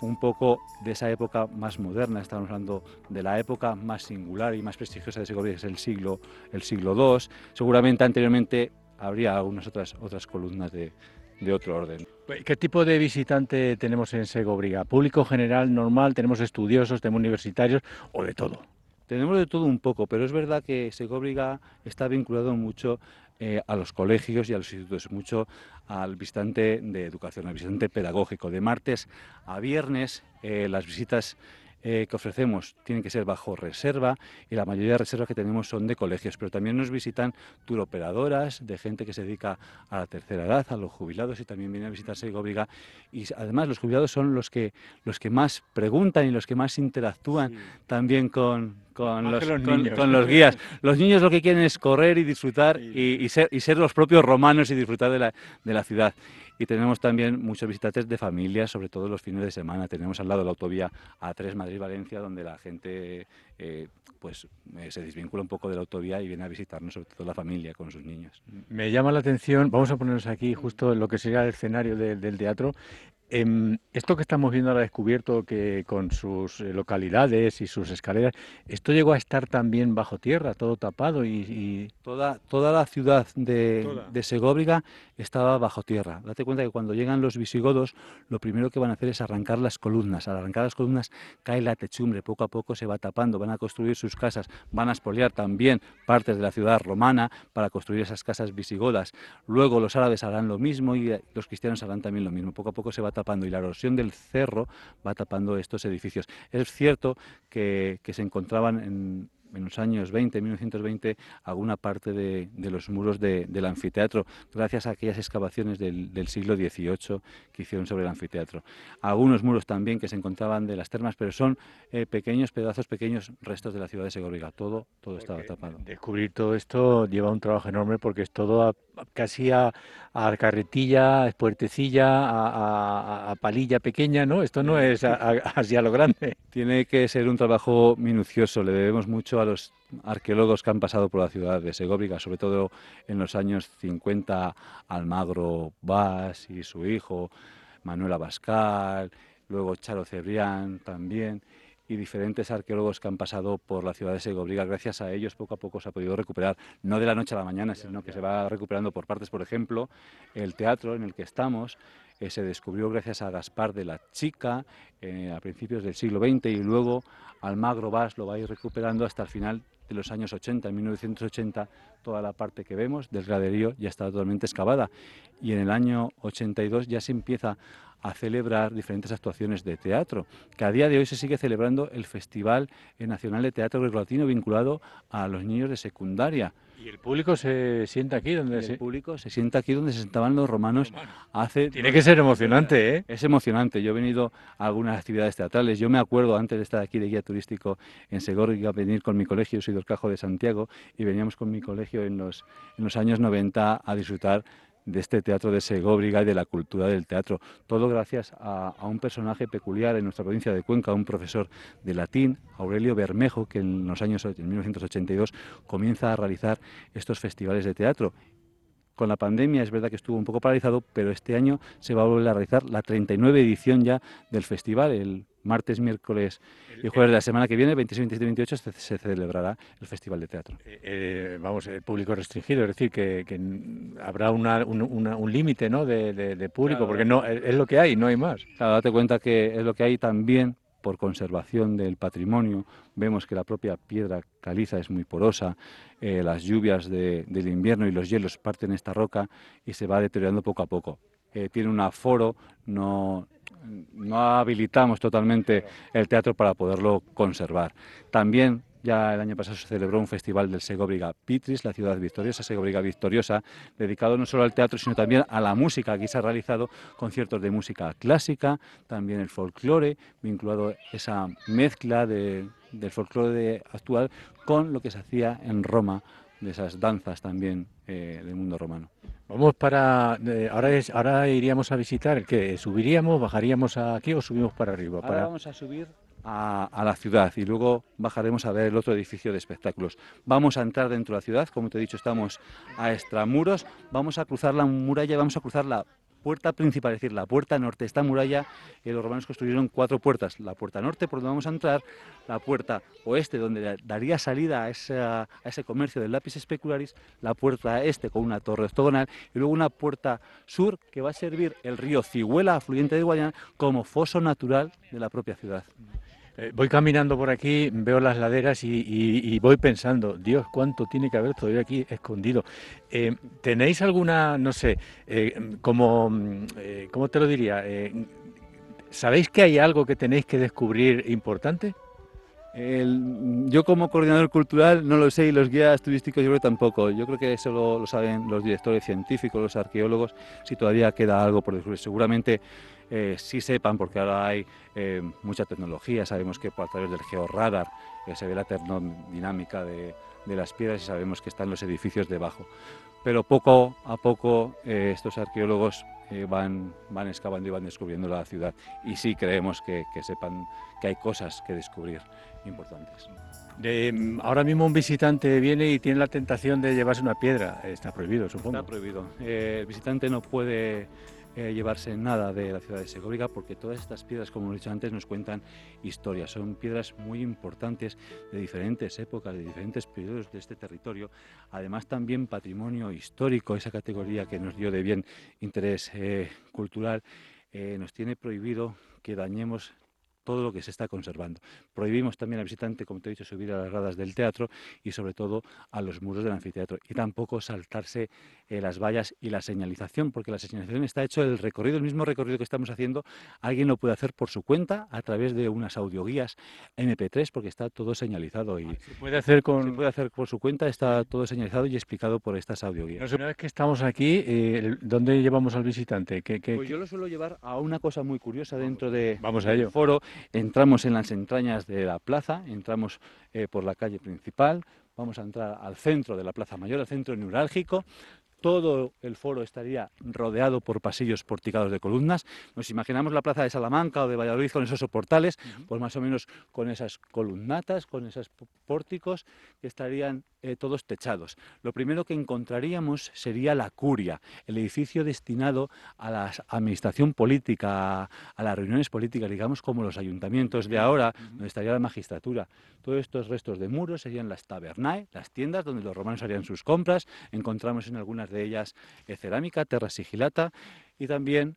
Speaker 3: un poco de esa época más moderna, estamos hablando de la época más singular y más prestigiosa de Segovia, que es el siglo, el siglo II. Seguramente anteriormente habría algunas otras, otras columnas de, de otro orden.
Speaker 1: ¿Qué tipo de visitante tenemos en Segobriga? ¿Público general, normal? ¿Tenemos estudiosos, tenemos universitarios o de todo?
Speaker 3: Tenemos de todo un poco, pero es verdad que Segobriga está vinculado mucho eh, a los colegios y a los institutos, mucho al visitante de educación, al visitante pedagógico. De martes a viernes eh, las visitas eh, que ofrecemos tienen que ser bajo reserva y la mayoría de reservas que tenemos son de colegios, pero también nos visitan turoperadoras, de gente que se dedica a la tercera edad, a los jubilados y también vienen a visitar Segovia y además los jubilados son los que, los que más preguntan y los que más interactúan también con, con los, con, los, guías. Los niños lo que quieren es correr y disfrutar y, ser, y ser los propios romanos y disfrutar de la, de la ciudad. Y tenemos también muchos visitantes de familias, sobre todo los fines de semana. Tenemos al lado la autovía A3 Madrid-Valencia, donde la gente eh, pues eh, se desvincula un poco de la autovía y viene a visitarnos, sobre todo la familia con sus niños.
Speaker 1: Me llama la atención, vamos a ponernos aquí justo en lo que sería el escenario del teatro, esto que estamos viendo ahora descubierto que con sus eh, localidades y sus escaleras, esto llegó a estar también bajo tierra, todo tapado y,
Speaker 3: Toda, toda la ciudad de, de, Segóbriga estaba bajo tierra. Date cuenta que cuando llegan los visigodos, lo primero que van a hacer es arrancar las columnas. Al arrancar las columnas cae la techumbre, poco a poco se va tapando, van a construir sus casas, van a expoliar también partes de la ciudad romana para construir esas casas visigodas. Luego los árabes harán lo mismo y los cristianos harán también lo mismo. Poco a poco se va tapando y la erosión del cerro va tapando estos edificios. Es cierto que, que se encontraban en, en los años 20, 1920, alguna parte de, los muros del anfiteatro, gracias a aquellas excavaciones del, siglo XVIII que hicieron sobre el anfiteatro. Algunos muros también que se encontraban de las termas, pero son eh, pequeños pedazos, pequeños restos de la ciudad de Segovia. Todo, todo estaba tapado.
Speaker 1: Descubrir todo esto lleva un trabajo enorme porque es todo casi a, carretilla, a puertecilla, a, palilla pequeña, ¿no? Esto no es así a lo grande.
Speaker 3: Tiene que ser un trabajo minucioso, le debemos mucho a los arqueólogos que han pasado por la ciudad de Segovia, sobre todo en los años 50, Almagro Vaz y su hijo, Manuel Abascal, luego Charo Cebrián también, y diferentes arqueólogos que han pasado por la ciudad de Segovia. Gracias a ellos poco a poco se ha podido recuperar, no de la noche a la mañana, sino que se va recuperando por partes. Por ejemplo, el teatro en el que estamos eh, se descubrió gracias a Gaspar de la Chica eh, a principios del siglo XX y luego Almagro Vaz lo va a ir recuperando hasta el final de los años 80, en 1980, toda la parte que vemos del graderío ya está totalmente excavada y en el año 82 ya se empieza a celebrar diferentes actuaciones de teatro, que a día de hoy se sigue celebrando el Festival Nacional de Teatro Latino vinculado a los niños de secundaria.
Speaker 1: Y el público se sienta aquí donde
Speaker 3: se... El público se sienta aquí donde se sentaban los romanos hace...
Speaker 1: Tiene que ser emocionante, ¿eh?
Speaker 3: Es emocionante. Yo he venido a algunas actividades teatrales. Yo me acuerdo, antes de estar aquí de guía turístico en Segorri, a venir con mi colegio, soy del Cajo de Santiago, y veníamos con mi colegio en los, en los años 90 a disfrutar de este teatro de Segóbriga y de la cultura del teatro. Todo gracias a, un personaje peculiar en nuestra provincia de Cuenca, un profesor de latín, Aurelio Bermejo, que en los años en 1982 comienza a realizar estos festivales de teatro con la pandemia es verdad que estuvo un poco paralizado, pero este año se va a volver a realizar la 39 edición ya del festival. El martes, miércoles y jueves de la semana que viene, 26, 27 y 28, se, celebrará el Festival de Teatro.
Speaker 1: Eh, eh, vamos, el público restringido, es decir, que, habrá un, límite ¿no? de, público, porque no es lo que hay, no hay más.
Speaker 3: Claro, date cuenta que es lo que hay también por conservación del patrimonio. Vemos que la propia piedra caliza es muy porosa, eh, las lluvias del invierno y los hielos parten esta roca y se va deteriorando poco a poco. Eh, tiene un aforo, no, no habilitamos totalmente el teatro para poderlo conservar. También Ya el año pasado se celebró un festival del Segóbriga Pitris, la ciudad victoriosa, Segóbriga victoriosa, dedicado no solo al teatro, sino también a la música. Aquí se han realizado conciertos de música clásica, también el folclore, vinculado esa mezcla del folclore actual con lo que se hacía en Roma, de esas danzas también eh, del mundo romano.
Speaker 1: Vamos para. Eh, ahora, es, ahora iríamos a visitar, ¿qué? ¿Subiríamos, bajaríamos aquí o subimos para arriba?
Speaker 3: Ahora vamos a subir a, la ciudad y luego bajaremos a ver el otro edificio de espectáculos. Vamos a entrar dentro de la ciudad, como te he dicho, estamos a extramuros, vamos a cruzar la muralla, vamos a cruzar la puerta principal, es decir, la puerta norte. Esta muralla, eh, los romanos construyeron cuatro puertas. La puerta norte, por donde vamos a entrar, la puerta oeste, donde daría salida a, ese comercio del lápiz especularis, la puerta este con una torre octogonal y luego una puerta sur que va a servir el río Ciguela, afluente de Guayana, como foso natural de la propia ciudad.
Speaker 1: Eh, voy caminando por aquí, veo las laderas y, voy pensando, Dios, cuánto tiene que haber todavía aquí escondido. Eh, ¿Tenéis alguna, no sé, eh, como, ¿cómo te lo diría? ¿Sabéis que hay algo que tenéis que descubrir importante?
Speaker 3: Yo como coordinador cultural no lo sé y los guías turísticos yo creo tampoco. Yo creo que eso lo, saben los directores científicos, los arqueólogos, si todavía queda algo por descubrir. Seguramente eh, sí sepan, porque ahora hay eh, mucha tecnología, sabemos que a través del georradar se ve la termodinámica de, de, las piedras y sabemos que están los edificios debajo. Pero poco a poco eh, estos arqueólogos van, van excavando y van descubriendo la ciudad y sí creemos que, que sepan que hay cosas que descubrir importantes.
Speaker 1: Ahora mismo un visitante viene y tiene la tentación de llevarse una piedra. Está prohibido, supongo.
Speaker 3: Está prohibido. el visitante no puede eh, llevarse nada de la ciudad de Segovia porque todas estas piedras, como he dicho antes, nos cuentan historias. Son piedras muy importantes de diferentes épocas, de diferentes periodos de este territorio. Además, también patrimonio histórico, esa categoría que nos dio de bien interés eh, cultural, eh, nos tiene prohibido que dañemos todo lo que se está conservando. Prohibimos también al visitante, como te he dicho, subir a las gradas del teatro y sobre todo a los muros del anfiteatro y tampoco saltarse eh, las vallas y la señalización, porque la señalización está hecho el recorrido, el mismo recorrido que estamos haciendo, alguien lo puede hacer por su cuenta a través de unas audioguías MP3 porque está todo señalizado y
Speaker 1: se puede hacer con
Speaker 3: se puede hacer por su cuenta, está todo señalizado y explicado por estas audioguías.
Speaker 1: una vez que estamos aquí, eh, ¿dónde llevamos al visitante? ¿Qué,
Speaker 3: pues yo lo suelo llevar a una cosa muy curiosa dentro de
Speaker 1: Vamos a ello.
Speaker 3: foro Entramos en las entrañas de la plaza, entramos eh, por la calle principal, vamos a entrar al centro de la Plaza Mayor, al centro neurálgico, todo el foro estaría rodeado por pasillos porticados de columnas. Nos imaginamos la plaza de Salamanca o de Valladolid con esos soportales, pues más o menos con esas columnatas, con esos pórticos que estarían eh, todos techados. Lo primero que encontraríamos sería la curia, el edificio destinado a la administración política, a, las reuniones políticas, digamos como los ayuntamientos de ahora, donde estaría la magistratura. Todos estos restos de muros serían las tabernae, las tiendas donde los romanos harían sus compras. Encontramos en algunas de ellas eh, cerámica, terra sigilata y también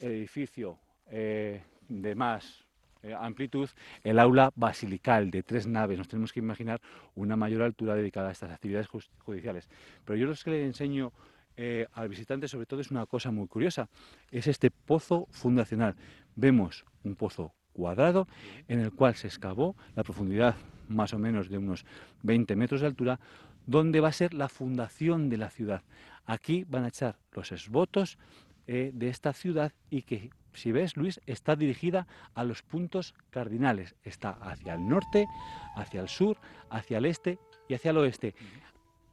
Speaker 3: el edificio eh, de más eh, amplitud, el aula basilical de tres naves. Nos tenemos que imaginar una mayor altura dedicada a estas actividades judiciales. Pero yo lo que le enseño al visitante sobre todo es una cosa muy curiosa, es este pozo fundacional. Vemos un pozo cuadrado en el cual se excavó la profundidad más o menos de unos 20 metros de altura, donde va a ser la fundación de la ciudad. Aquí van a echar los esvotos eh, de esta ciudad y que, si ves, Luis, está dirigida a los puntos cardinales. Está hacia el norte, hacia el sur, hacia el este y hacia el oeste.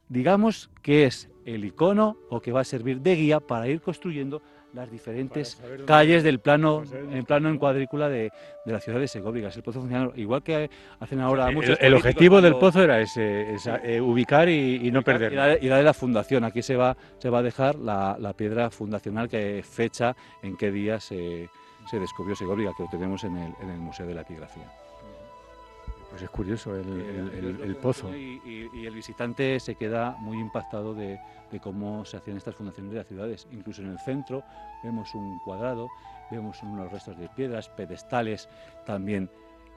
Speaker 3: Digamos que es el icono o que va a servir de guía para ir construyendo las diferentes calles del plano en plano en cuadrícula de, la ciudad de Segovia. El pozo funciona igual que hacen ahora muchos.
Speaker 1: El, objetivo del pozo era ese, eh, ubicar y, no perder.
Speaker 3: Y darle, la fundación. Aquí se va, se va a dejar la, piedra fundacional que fecha en qué día se, descubrió Segovia, que lo tenemos en el, en el Museo de la Epigrafía.
Speaker 1: Pues es curioso el, pozo.
Speaker 3: Y, el visitante se queda muy impactado de, cómo se hacían estas fundaciones de las ciudades. Incluso en el centro vemos un cuadrado, vemos unos restos de piedras, pedestales también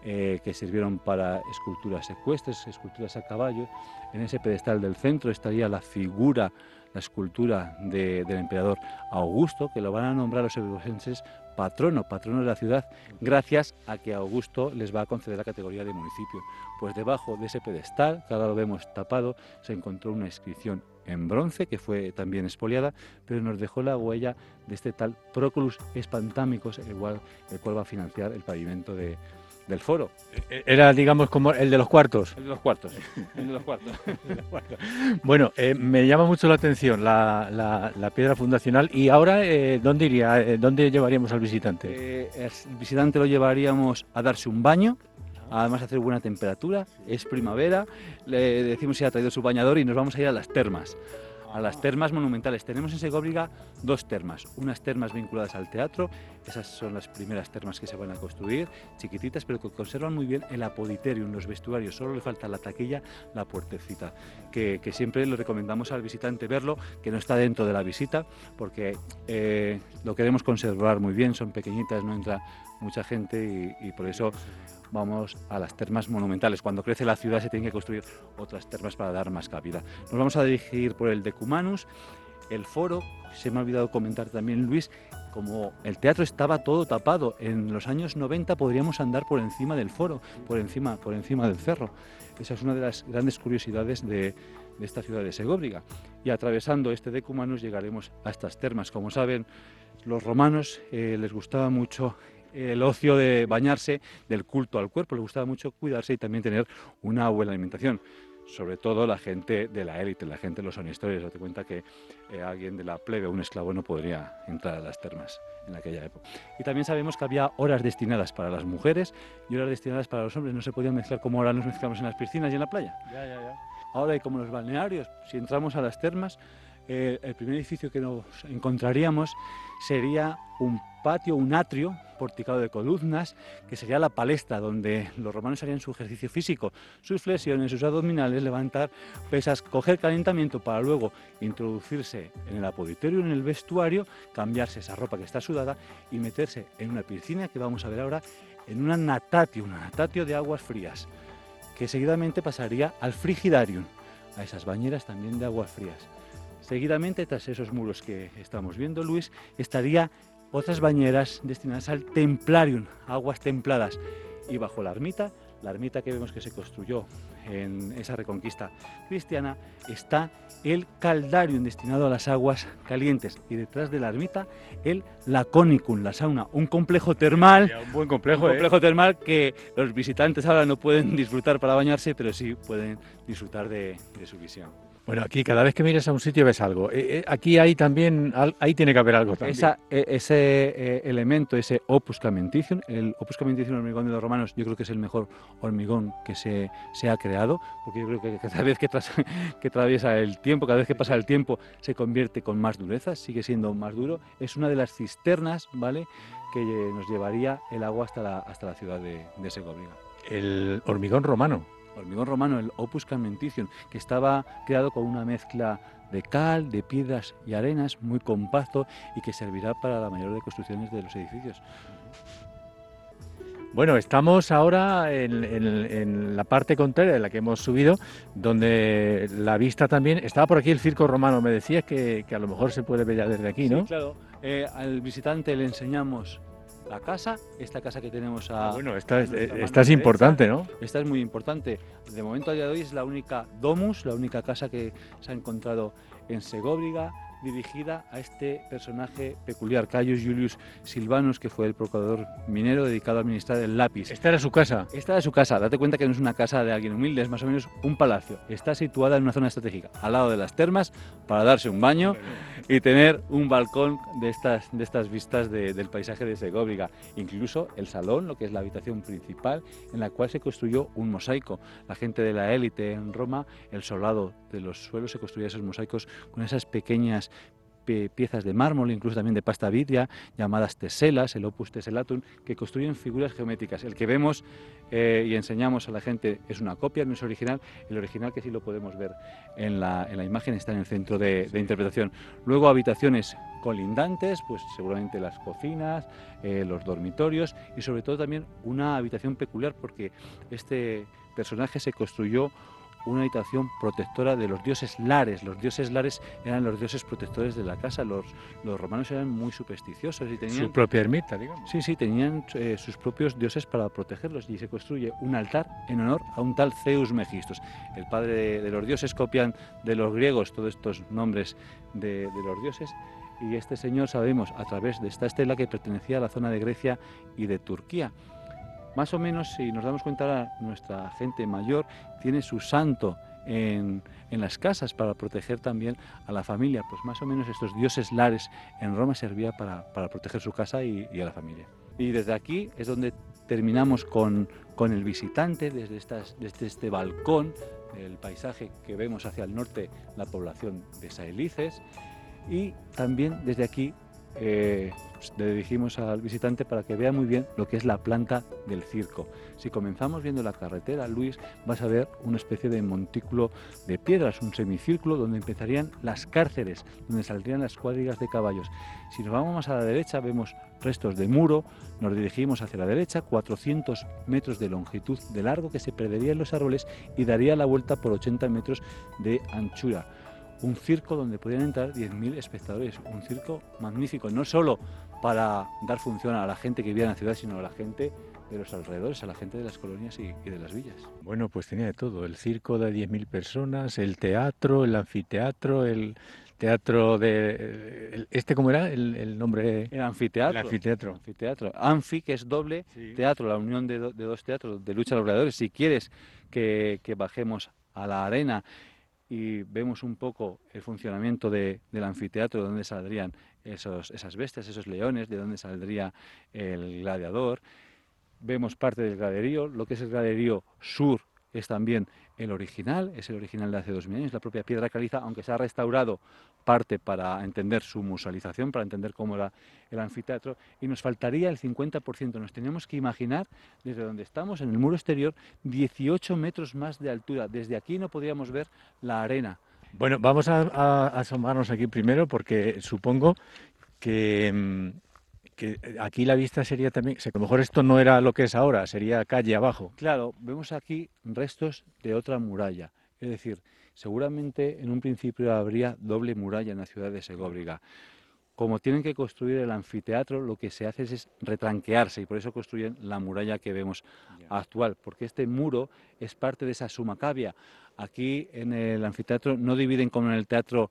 Speaker 3: eh, que sirvieron para esculturas ecuestres, esculturas a caballo. En ese pedestal del centro estaría la figura, la escultura del emperador Augusto, que lo van a nombrar los eurosenses patrono, patrono de la ciudad, gracias a que Augusto les va a conceder la categoría de municipio. Pues debajo de ese pedestal, que ahora lo vemos tapado, se encontró una inscripción en bronce, que fue también expoliada, pero nos dejó la huella de este tal Proculus Espantamicos, el el cual va a financiar el pavimento de, del foro.
Speaker 1: E-, era, digamos, como el de los cuartos.
Speaker 3: El de los cuartos, el de los cuartos.
Speaker 1: bueno, eh, me llama mucho la atención la, la, piedra fundacional. ¿Y ahora eh, dónde iría? Eh, ¿Dónde llevaríamos al visitante?
Speaker 3: el visitante lo llevaríamos a darse un baño, además hacer buena temperatura, es primavera, le decimos si ha traído su bañador y nos vamos a ir a las termas a las termas monumentales. Tenemos en Segóbriga dos termas, unas termas vinculadas al teatro, esas son las primeras termas que se van a construir, chiquititas, pero que conservan muy bien el apoditerium, los vestuarios, solo le falta la taquilla, la puertecita, que, siempre le recomendamos al visitante verlo, que no está dentro de la visita, porque eh, lo queremos conservar muy bien, son pequeñitas, no entra mucha gente y por eso vamos a las termas monumentales. Cuando crece la ciudad se tienen que construir otras termas para dar más cabida. Nos vamos a dirigir por el Decumanus, el foro, se me ha olvidado comentar también Luis, como el teatro estaba todo tapado, en los años 90 podríamos andar por encima del foro, por encima, por encima del cerro. Esa es una de las grandes curiosidades de, esta ciudad de Segóbriga. Y atravesando este Decumanus llegaremos a estas termas. Como saben, los romanos eh, les gustaba mucho el ocio de bañarse, del culto al cuerpo, le gustaba mucho cuidarse y también tener una buena alimentación. Sobre todo la gente de la élite, la gente de los honestores. Date cuenta que eh, alguien de la plebe, un esclavo, no podría entrar a las termas en aquella época. Y también sabemos que había horas destinadas para las mujeres y horas destinadas para los hombres. No se podían mezclar como ahora nos mezclamos en las piscinas y en la playa.
Speaker 1: Ya, ya, ya.
Speaker 3: Ahora hay como los balnearios. Si entramos a las termas, eh, el primer edificio que nos encontraríamos sería un patio, un atrio porticado de columnas, que sería la palestra donde los romanos harían su ejercicio físico, sus flexiones, sus abdominales, levantar pesas, coger calentamiento para luego introducirse en el apoditorio, en el vestuario, cambiarse esa ropa que está sudada y meterse en una piscina que vamos a ver ahora en una natatio, una natatio de aguas frías, que seguidamente pasaría al frigidarium, a esas bañeras también de aguas frías. Seguidamente, tras esos muros que estamos viendo, Luis, estaría otras bañeras destinadas al templarium, aguas templadas. Y bajo la ermita, la ermita que vemos que se construyó en esa reconquista cristiana, está el caldarium destinado a las aguas calientes. Y detrás de la ermita, el laconicum, la sauna, un complejo termal.
Speaker 1: un buen complejo,
Speaker 3: un complejo ¿eh? termal que los visitantes ahora no pueden disfrutar para bañarse, pero sí pueden disfrutar de su visión.
Speaker 1: Bueno, aquí cada vez que mires a un sitio ves algo. Eh, eh, aquí hay también, ahí tiene que haber algo también.
Speaker 3: E, ese eh, elemento, ese opus camenticium, el opus camenticium hormigón de los romanos, yo creo que es el mejor hormigón que se, se ha creado, porque yo creo que cada vez que, que atraviesa el tiempo, cada vez que pasa el tiempo, se convierte con más dureza, sigue siendo más duro. Es una de las cisternas, ¿vale?, que nos llevaría el agua hasta la, hasta la ciudad de, de Segovia.
Speaker 1: El hormigón romano
Speaker 3: hormigón romano, el Opus Camenticium, que estaba creado con una mezcla de cal, de piedras y arenas, muy compacto y que servirá para la mayor de construcciones de los edificios.
Speaker 1: Bueno, estamos ahora en, la parte contraria de la que hemos subido, donde la vista también. Estaba por aquí el circo romano, me decías que, a lo mejor se puede ver ya desde aquí, ¿no?
Speaker 3: Sí, claro. Eh, al visitante le enseñamos la casa, esta casa que tenemos a...
Speaker 1: Ah, bueno, esta, es, esta es importante, ¿no?
Speaker 3: Esta es muy importante. De momento a día de hoy es la única domus, la única casa que se ha encontrado en Segóbriga, dirigida a este personaje peculiar, Caius Julius Silvanus, que fue el procurador minero dedicado a administrar el lápiz.
Speaker 1: ¿Esta era su casa?
Speaker 3: Esta era su casa. Date cuenta que no es una casa de alguien humilde, es más o menos un palacio. Está situada en una zona estratégica, al lado de las termas, para darse un baño y tener un balcón de estas, de estas vistas del paisaje de Segóbriga. Incluso el salón, lo que es la habitación principal, en la cual se construyó un mosaico. La gente de la élite en Roma, el solado de los suelos, se construía esos mosaicos con esas pequeñas piezas de mármol, incluso también de pasta vidria, llamadas teselas, el opus teselatum, que construyen figuras geométricas. El que vemos eh, y enseñamos a la gente es una copia, no es original. El original que sí lo podemos ver en la, imagen está en el centro de, interpretación. Luego habitaciones colindantes, pues seguramente las cocinas, eh, los dormitorios y sobre todo también una habitación peculiar porque este personaje se construyó una habitación protectora de los dioses lares. Los dioses lares eran los dioses protectores de la casa. Los, los romanos eran muy supersticiosos y tenían...
Speaker 1: Su propia ermita, digamos.
Speaker 3: Sí, sí, tenían eh, sus propios dioses para protegerlos y se construye un altar en honor a un tal Zeus Megistos. El padre de, los dioses copian de los griegos todos estos nombres de, de los dioses y este señor sabemos a través de esta estela que pertenecía a la zona de Grecia y de Turquía. Más o menos, si nos damos cuenta, nuestra gente mayor tiene su santo en, las casas para proteger también a la familia. Pues más o menos estos dioses lares en Roma servía para, proteger su casa y, a la familia. Y desde aquí es donde terminamos con, con el visitante, desde, desde este balcón, el paisaje que vemos hacia el norte, la población de Saelices, y también desde aquí pues, le dirigimos al visitante para que vea muy bien lo que es la planta del circo. Si comenzamos viendo la carretera, Luis, vas a ver una especie de montículo de piedras, un semicírculo donde empezarían las cárceles, donde saldrían las cuadrigas de caballos. Si nos vamos más a la derecha, vemos restos de muro, nos dirigimos hacia la derecha, 400 metros de longitud de largo que se perdería en los árboles y daría la vuelta por 80 metros de anchura un circo donde podían entrar 10.000 espectadores, un circo magnífico, no solo para dar función a la gente que vivía en la ciudad, sino a la gente de los alrededores, a la gente de las colonias y, de las villas.
Speaker 1: Bueno, pues tenía de todo, el circo de 10.000 personas, el teatro, el anfiteatro, el teatro de... ¿Este cómo era el, nombre?
Speaker 3: El anfiteatro.
Speaker 1: El anfiteatro.
Speaker 3: anfiteatro. Anfi, que es doble, teatro, la unión de, dos teatros de lucha de los gladiadores. Si quieres que, que bajemos a la arena y vemos un poco el funcionamiento del anfiteatro, de dónde saldrían esos, esas bestias, esos leones, de dónde saldría el gladiador. Vemos parte del graderío, lo que es el graderío sur es también el original, es el original de hace dos mil años, la propia piedra caliza, aunque se ha restaurado parte para entender su musealización, para entender cómo era el anfiteatro, y nos faltaría el 50%. Nos teníamos que imaginar, desde donde estamos, en el muro exterior, 18 metros más de altura. Desde aquí no podíamos ver la arena.
Speaker 1: Bueno, vamos a, asomarnos aquí primero porque supongo que mm, que eh, aquí la vista sería también, a lo mejor esto no era lo que es ahora, sería calle abajo.
Speaker 3: Claro, vemos aquí restos de otra muralla, es decir, seguramente en un principio habría doble muralla en la ciudad de Segóbriga. Como tienen que construir el anfiteatro, lo que se hace es, retranquearse y por eso construyen la muralla que vemos actual, porque este muro es parte de esa sumacabia. Aquí en el anfiteatro no dividen como en el teatro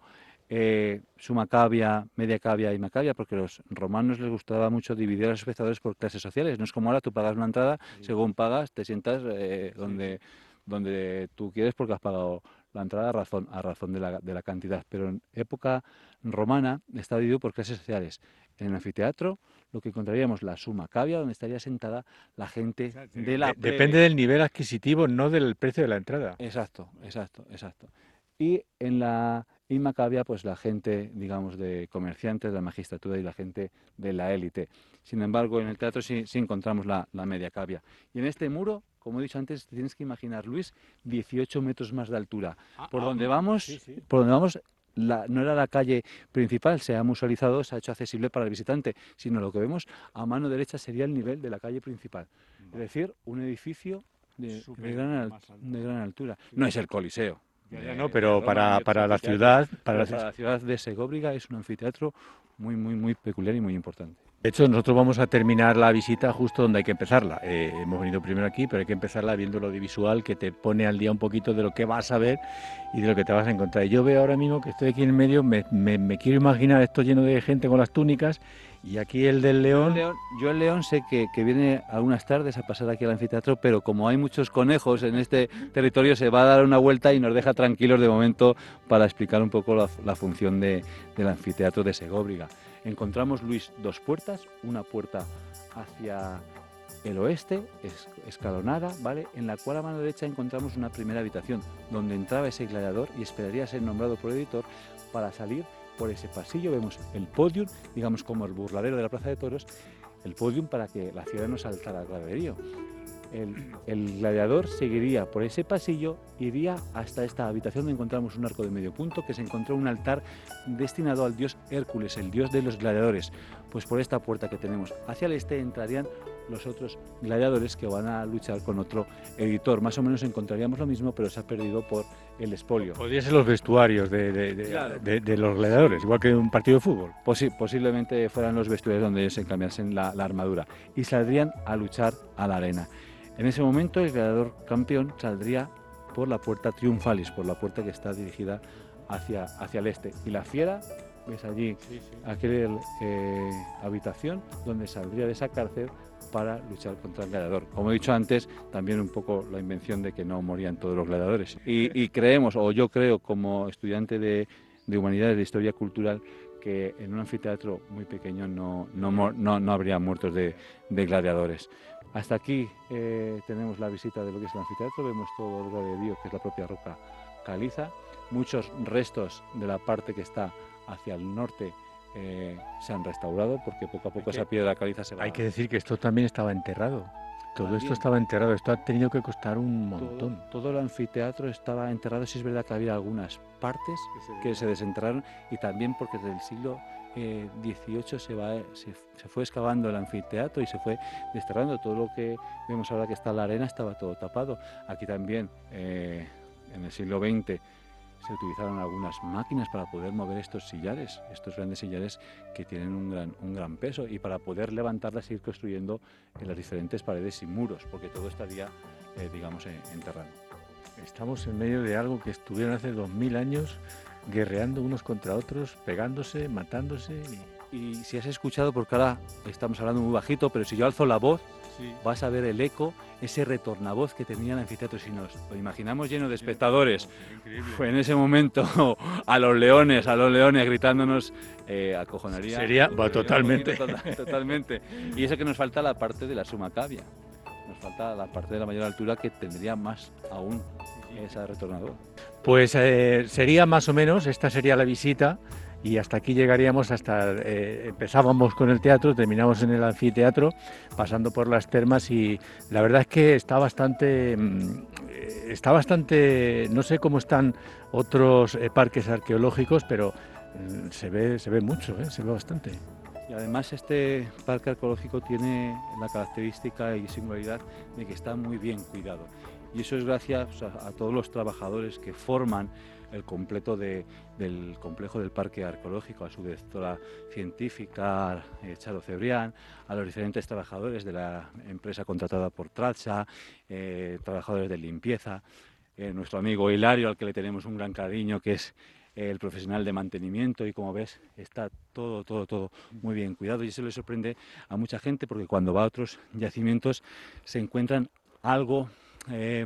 Speaker 3: eh, sumacabia, media cavia y macavia, porque a los romanos les gustaba mucho dividir a los espectadores por clases sociales. No es como ahora, tú pagas una entrada, según pagas, te sientas eh, donde, donde tú quieres porque has pagado la entrada a razón, a razón de, la, de la cantidad. Pero en época romana está dividido por clases sociales. En el anfiteatro lo que encontraríamos la suma cavia, donde estaría sentada la gente de la...
Speaker 1: Depende del nivel adquisitivo, no del precio de la entrada.
Speaker 3: Exacto, exacto, exacto. Y en la y Macabia, pues la gente, digamos, de comerciantes, de la magistratura y la gente de la élite. Sin embargo, en el teatro sí, encontramos la, media cavia. Y en este muro, como he dicho antes, tienes que imaginar, Luis, 18 metros más de altura. Ah, por, ah, donde vamos, por donde vamos, no era la calle principal, se ha musualizado, se ha hecho accesible para el visitante, sino lo que vemos a mano derecha sería el nivel de la calle principal. Es decir, un edificio de, gran, de gran altura. No es el Coliseo,
Speaker 1: no, pero para, para la ciudad...
Speaker 3: Para, la ciudad de Segóbriga es un anfiteatro muy, muy, muy peculiar y muy importante.
Speaker 1: De hecho, nosotros vamos a terminar la visita justo donde hay que empezarla. Eh, hemos venido primero aquí, pero hay que empezarla viendo lo visual que te pone al día un poquito de lo que vas a ver y de lo que te vas a encontrar. yo veo ahora mismo que estoy aquí en medio, me, me quiero imaginar esto lleno de gente con las túnicas y aquí el del León.
Speaker 3: Yo el León, sé que, viene algunas tardes a pasar aquí al anfiteatro, pero como hay muchos conejos en este territorio, se va a dar una vuelta y nos deja tranquilos de momento para explicar un poco la, función del anfiteatro de Segóbriga. Encontramos, Luis, dos puertas, una puerta hacia el oeste, escalonada, ¿vale? En la cual a mano derecha encontramos una primera habitación, donde entraba ese gladiador y esperaría ser nombrado por el editor para salir por ese pasillo, vemos el podium, digamos como el burladero de la Plaza de Toros, el podium para que la ciudad no saltara al graderío. El, gladiador seguiría por ese pasillo, iría hasta esta habitación donde encontramos un arco de medio punto, que se encontró un altar destinado al dios Hércules, el dios de los gladiadores. Pues por esta puerta que tenemos hacia el este entrarían los otros gladiadores que van a luchar con otro editor. Más o menos encontraríamos lo mismo, pero se ha perdido por el espolio.
Speaker 1: Podría ser los vestuarios de, los gladiadores, igual que un partido de fútbol.
Speaker 3: posiblemente fueran los vestuarios donde ellos se cambiasen la, la armadura y saldrían a luchar a la arena. En ese momento el gladiador campeón saldría por la puerta triunfalis, por la puerta que está dirigida hacia, hacia el este. Y la fiera ves allí aquella eh, habitación donde saldría de esa cárcel para luchar contra el gladiador. Como he dicho antes, también un poco la invención de que no morían todos los gladiadores. Y, creemos, o yo creo como estudiante de, de humanidades, de historia cultural, que en un anfiteatro muy pequeño no, no, no, habría muertos de, de, gladiadores. Hasta aquí eh, tenemos la visita de lo que es el anfiteatro, vemos todo el graderío, que es la propia roca caliza, muchos restos de la parte que está hacia el norte eh, se han restaurado porque poco a poco esa piedra caliza se va.
Speaker 1: Hay que decir que esto también estaba enterrado. Todo esto estaba enterrado, esto ha tenido que costar un montón.
Speaker 3: Todo, el anfiteatro estaba enterrado, sí es verdad que había algunas partes que se, desenterraron y también porque desde el siglo Eh, se, va, se, fue excavando el anfiteatro y se fue desterrando. Todo lo que vemos ahora que está la arena estaba todo tapado. Aquí también, eh, en el siglo XX, se utilizaron algunas máquinas para poder mover estos sillares, estos grandes sillares que tienen un gran, un gran peso y para poder levantarlas y ir construyendo en las diferentes paredes y muros, porque todo estaría, eh, digamos, enterrado.
Speaker 1: Estamos en medio de algo que estuvieron hace dos mil años guerreando unos contra otros, pegándose, matándose.
Speaker 3: Y... y si has escuchado, porque ahora estamos hablando muy bajito, pero si yo alzo la voz, vas a ver el eco, ese retornavoz que tenía el anfiteatro. Si nos lo imaginamos lleno de espectadores, fue en ese momento a los leones, a los leones gritándonos, eh, acojonaría.
Speaker 1: Sería, totalmente.
Speaker 3: totalmente. Y eso que nos falta la parte de la sumacavia. Nos falta la parte de la mayor altura que tendría más aún esa.
Speaker 1: Pues eh, sería más o menos, esta sería la visita y hasta aquí llegaríamos hasta eh, empezábamos con el teatro, terminamos en el anfiteatro, pasando por las termas y la verdad es que está bastante mm, está bastante no sé cómo están otros eh, parques arqueológicos, pero mm, se ve se ve mucho, ¿eh? se ve bastante.
Speaker 3: Y además este parque arqueológico tiene la característica y singularidad de que está muy bien cuidado. Y eso es gracias a todos los trabajadores que forman el completo del complejo del parque arqueológico, a su directora científica, eh, Charo Cebrián, a los diferentes trabajadores de la empresa contratada por Tracha, eh, trabajadores de limpieza, eh, nuestro amigo Hilario, al que le tenemos un gran cariño, que es el profesional de mantenimiento y como ves está todo, todo, todo muy bien cuidado. Y eso le sorprende a mucha gente porque cuando va a otros yacimientos se encuentran algo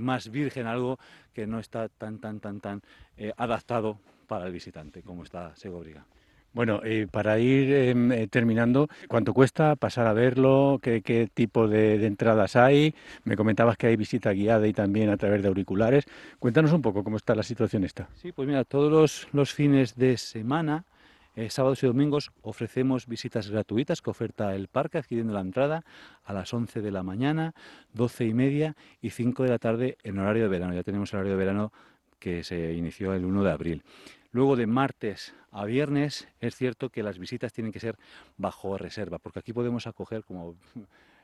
Speaker 3: más virgen, algo que no está tan, tan, tan, tan eh, adaptado para el visitante como está Segobriga.
Speaker 1: Bueno, para ir em, eh, terminando, ¿cuánto cuesta pasar a verlo? ¿Qué, tipo de, entradas hay? Me comentabas que hay visita guiada y también a través de auriculares. Cuéntanos un poco cómo está la situación esta.
Speaker 3: Sí, pues mira, todos los fines de semana eh, sábados y domingos ofrecemos visitas gratuitas que oferta el parque adquiriendo la entrada a las 11 de la mañana, 12 y media y 5 de la tarde en horario de verano. Ya tenemos el horario de verano que se inició el 1 de abril. Luego de martes a viernes es cierto que las visitas tienen que ser bajo reserva, porque aquí podemos acoger, como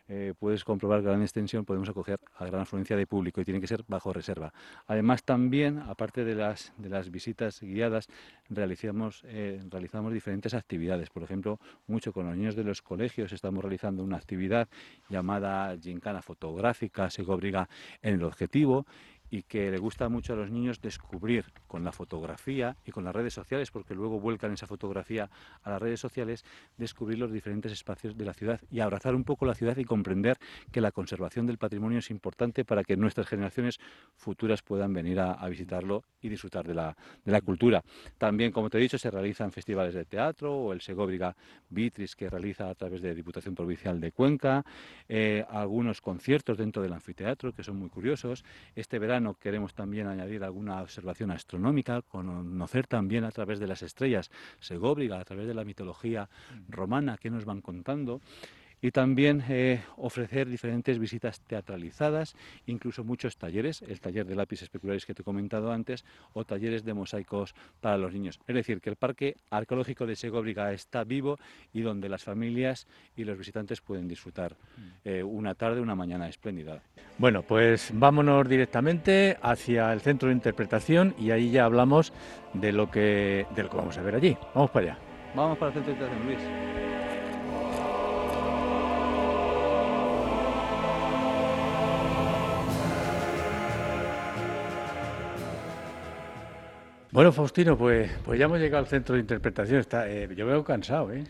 Speaker 3: eh, puedes comprobar gran extensión, podemos acoger a gran afluencia de público y tiene que ser bajo reserva. Además, también, aparte de las, de las visitas guiadas, realizamos, eh, realizamos diferentes actividades. Por ejemplo, mucho con los niños de los colegios estamos realizando una actividad llamada Gincana Fotográfica, se obliga en el objetivo y que le gusta mucho a los niños descubrir con la fotografía y con las redes sociales, porque luego vuelcan esa fotografía a las redes sociales, descubrir los diferentes espacios de la ciudad y abrazar un poco la ciudad y comprender que la conservación del patrimonio es importante para que nuestras generaciones futuras puedan venir a, visitarlo y disfrutar de la, de la, cultura. También, como te he dicho, se realizan festivales de teatro o el Segóbriga Vitris que realiza a través de Diputación Provincial de Cuenca, eh, algunos conciertos dentro del anfiteatro que son muy curiosos. Este verano verano queremos también añadir alguna observación astronómica, conocer también a través de las estrellas. Segóbriga, a través de la mitología romana que nos van contando y también eh, ofrecer diferentes visitas teatralizadas, incluso muchos talleres, el taller de lápices especulares que te he comentado antes, o talleres de mosaicos para los niños. Es decir, que el Parque Arqueológico de Segóbriga está vivo y donde las familias y los visitantes pueden disfrutar mm. eh, una tarde, una mañana espléndida.
Speaker 1: Bueno, pues vámonos directamente hacia el centro de interpretación y ahí ya hablamos de lo que, de lo que vamos a ver allí. Vamos para allá.
Speaker 3: Vamos para el centro de interpretación, Luis.
Speaker 1: Bueno, Faustino, pues, pues ya hemos llegado al centro de interpretación. Está, eh, yo veo cansado, ¿eh?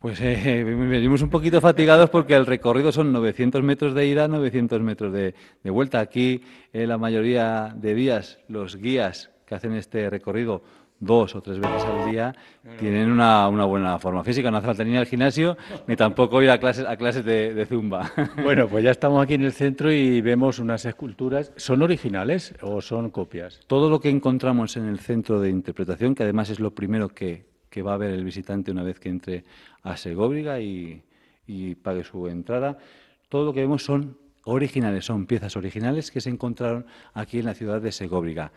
Speaker 3: Pues eh, venimos un poquito fatigados porque el recorrido son 900 metros de ida, 900 metros de, vuelta. Aquí, en la mayoría de días, los guías que hacen este recorrido dos o tres veces al día, tienen una, buena forma física. No hace falta ni ir al gimnasio, ni tampoco ir a clases, a clases de, zumba.
Speaker 1: Bueno, pues ya estamos aquí en el centro y vemos unas esculturas. ¿Son originales o son copias?
Speaker 3: Todo lo que encontramos en el centro de interpretación, que además es lo primero que, va a ver el visitante una vez que entre a Segóbriga y, y pague su entrada, todo lo que vemos son originales, son piezas originales que se encontraron aquí en la ciudad de Segóbriga.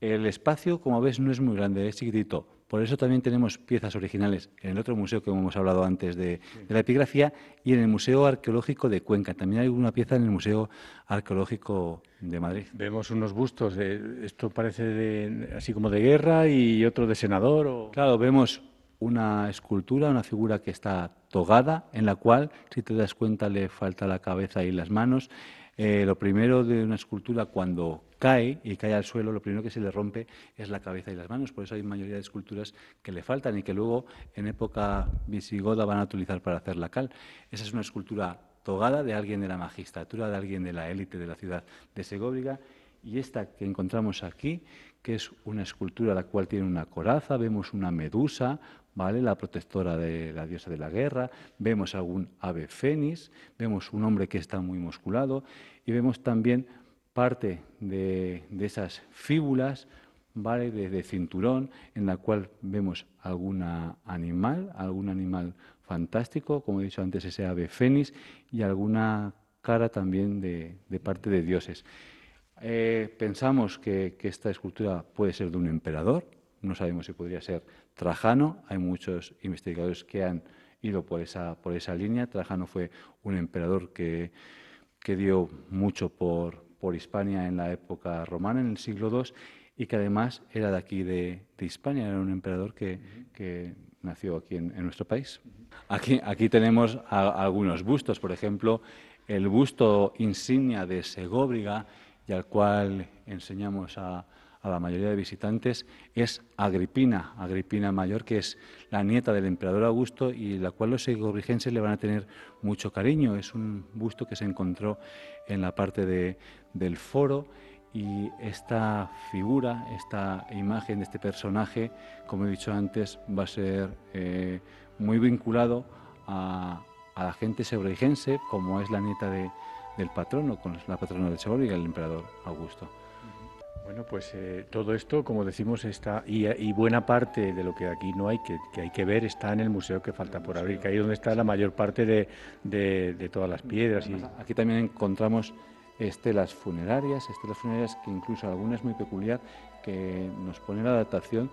Speaker 3: El espacio, como ves, no es muy grande, es chiquitito. Por eso también tenemos piezas originales en el otro museo que hemos hablado antes de, la epigrafía y en el Museo Arqueológico de Cuenca. También hay una pieza en el Museo Arqueológico de Madrid.
Speaker 1: Vemos unos bustos, esto parece así como de guerra y otro de senador.
Speaker 3: Claro, vemos una escultura, una figura que está togada, en la cual, si te das cuenta, le falta la cabeza y las manos. Eh, lo primero de una escultura cuando cae y cae al suelo, lo primero que se le rompe es la cabeza y las manos. Por eso hay mayoría de esculturas que le faltan y que luego en época visigoda van a utilizar para hacer la cal. Esa es una escultura togada de alguien de la magistratura, de alguien de la élite de la ciudad de Segóbriga. Y esta que encontramos aquí, que es una escultura la cual tiene una coraza, vemos una medusa, ¿vale? la protectora de la diosa de la guerra, vemos algún ave fénix, vemos un hombre que está muy musculado y vemos también parte de, esas fíbulas, ¿vale? De, cinturón, en la cual vemos algún animal, algún animal fantástico, como he dicho antes, ese ave fénix, y alguna cara también de, parte de dioses. Eh, pensamos que, que esta escultura puede ser de un emperador, no sabemos si podría ser Trajano, hay muchos investigadores que han ido por esa, por esa línea. Trajano fue un emperador que, que dio mucho por, por Hispania en la época romana, en el siglo II, y que además era de aquí de, de Hispania, era un emperador que, que nació aquí en, en, nuestro país. Aquí, aquí tenemos algunos bustos, por ejemplo, el busto insignia de Segóbriga, y al cual enseñamos a, a la mayoría de visitantes es Agripina, Agripina Mayor, que es la nieta del emperador Augusto y la cual los segobrigenses le van a tener mucho cariño. Es un busto que se encontró en la parte de, del foro y esta figura, esta imagen de este personaje, como he dicho antes, va a ser eh, muy vinculado a, la gente segobrigense, como es la nieta de, del patrono, con la patrona de Segovia, el emperador Augusto.
Speaker 1: Bueno, pues eh, todo esto, como decimos, está y, buena parte de lo que aquí no hay, que, hay que ver, está en el museo que falta por abrir, que ahí es donde está la mayor parte de, todas las piedras. Y...
Speaker 3: Aquí también encontramos estelas funerarias, estelas funerarias que incluso algunas muy peculiar, que nos pone la adaptación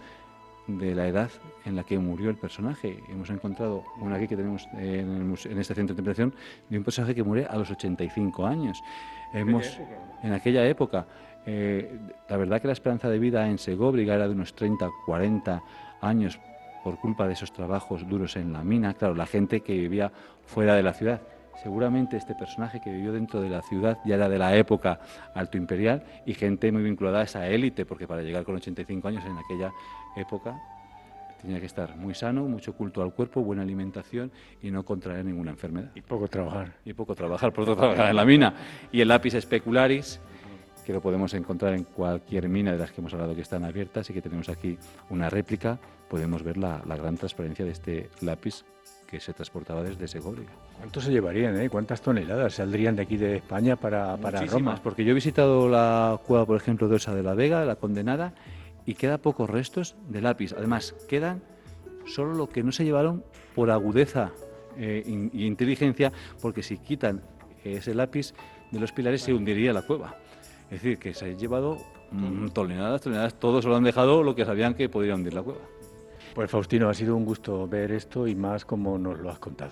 Speaker 3: de la edad en la que murió el personaje. Hemos encontrado una aquí que tenemos en, en este centro de interpretación de un personaje que muere a los 85 años. Hemos, en aquella época eh, la verdad que la esperanza de vida en Segóbriga era de unos 30, 40 años por culpa de esos trabajos duros en la mina. Claro, la gente que vivía fuera de la ciudad. Seguramente este personaje que vivió dentro de la ciudad ya era de la época alto imperial y gente muy vinculada a esa élite, porque para llegar con 85 años en aquella época tenía que estar muy sano, mucho culto al cuerpo, buena alimentación y no contraer ninguna enfermedad.
Speaker 1: Y poco trabajar.
Speaker 3: Y poco trabajar, por otro trabajar en la mina. Y el lápiz especularis que lo podemos encontrar en cualquier mina de las que hemos hablado que están abiertas y que tenemos aquí una réplica, podemos ver la, gran transparencia de este lápiz que se transportaba desde Segovia.
Speaker 1: ¿Cuánto se llevarían? Eh? ¿Cuántas toneladas saldrían de aquí de España para, para Roma?
Speaker 3: Porque yo he visitado la cueva, por ejemplo, de Osa de la Vega, la condenada, y queda pocos restos de lápiz. Además, quedan solo lo que no se llevaron por agudeza e inteligencia, porque si quitan ese lápiz de los pilares se hundiría la cueva. Es decir, que se ha llevado mm, toneladas, toneladas, todos lo han dejado lo que sabían que podría hundir la cueva.
Speaker 1: Pues Faustino, ha sido un gusto ver esto y más como nos lo has contado.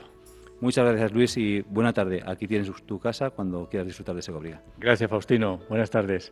Speaker 3: Muchas gracias Luis y buena tarde. Aquí tienes tu casa cuando quieras disfrutar de Segovia.
Speaker 1: Gracias Faustino, buenas tardes.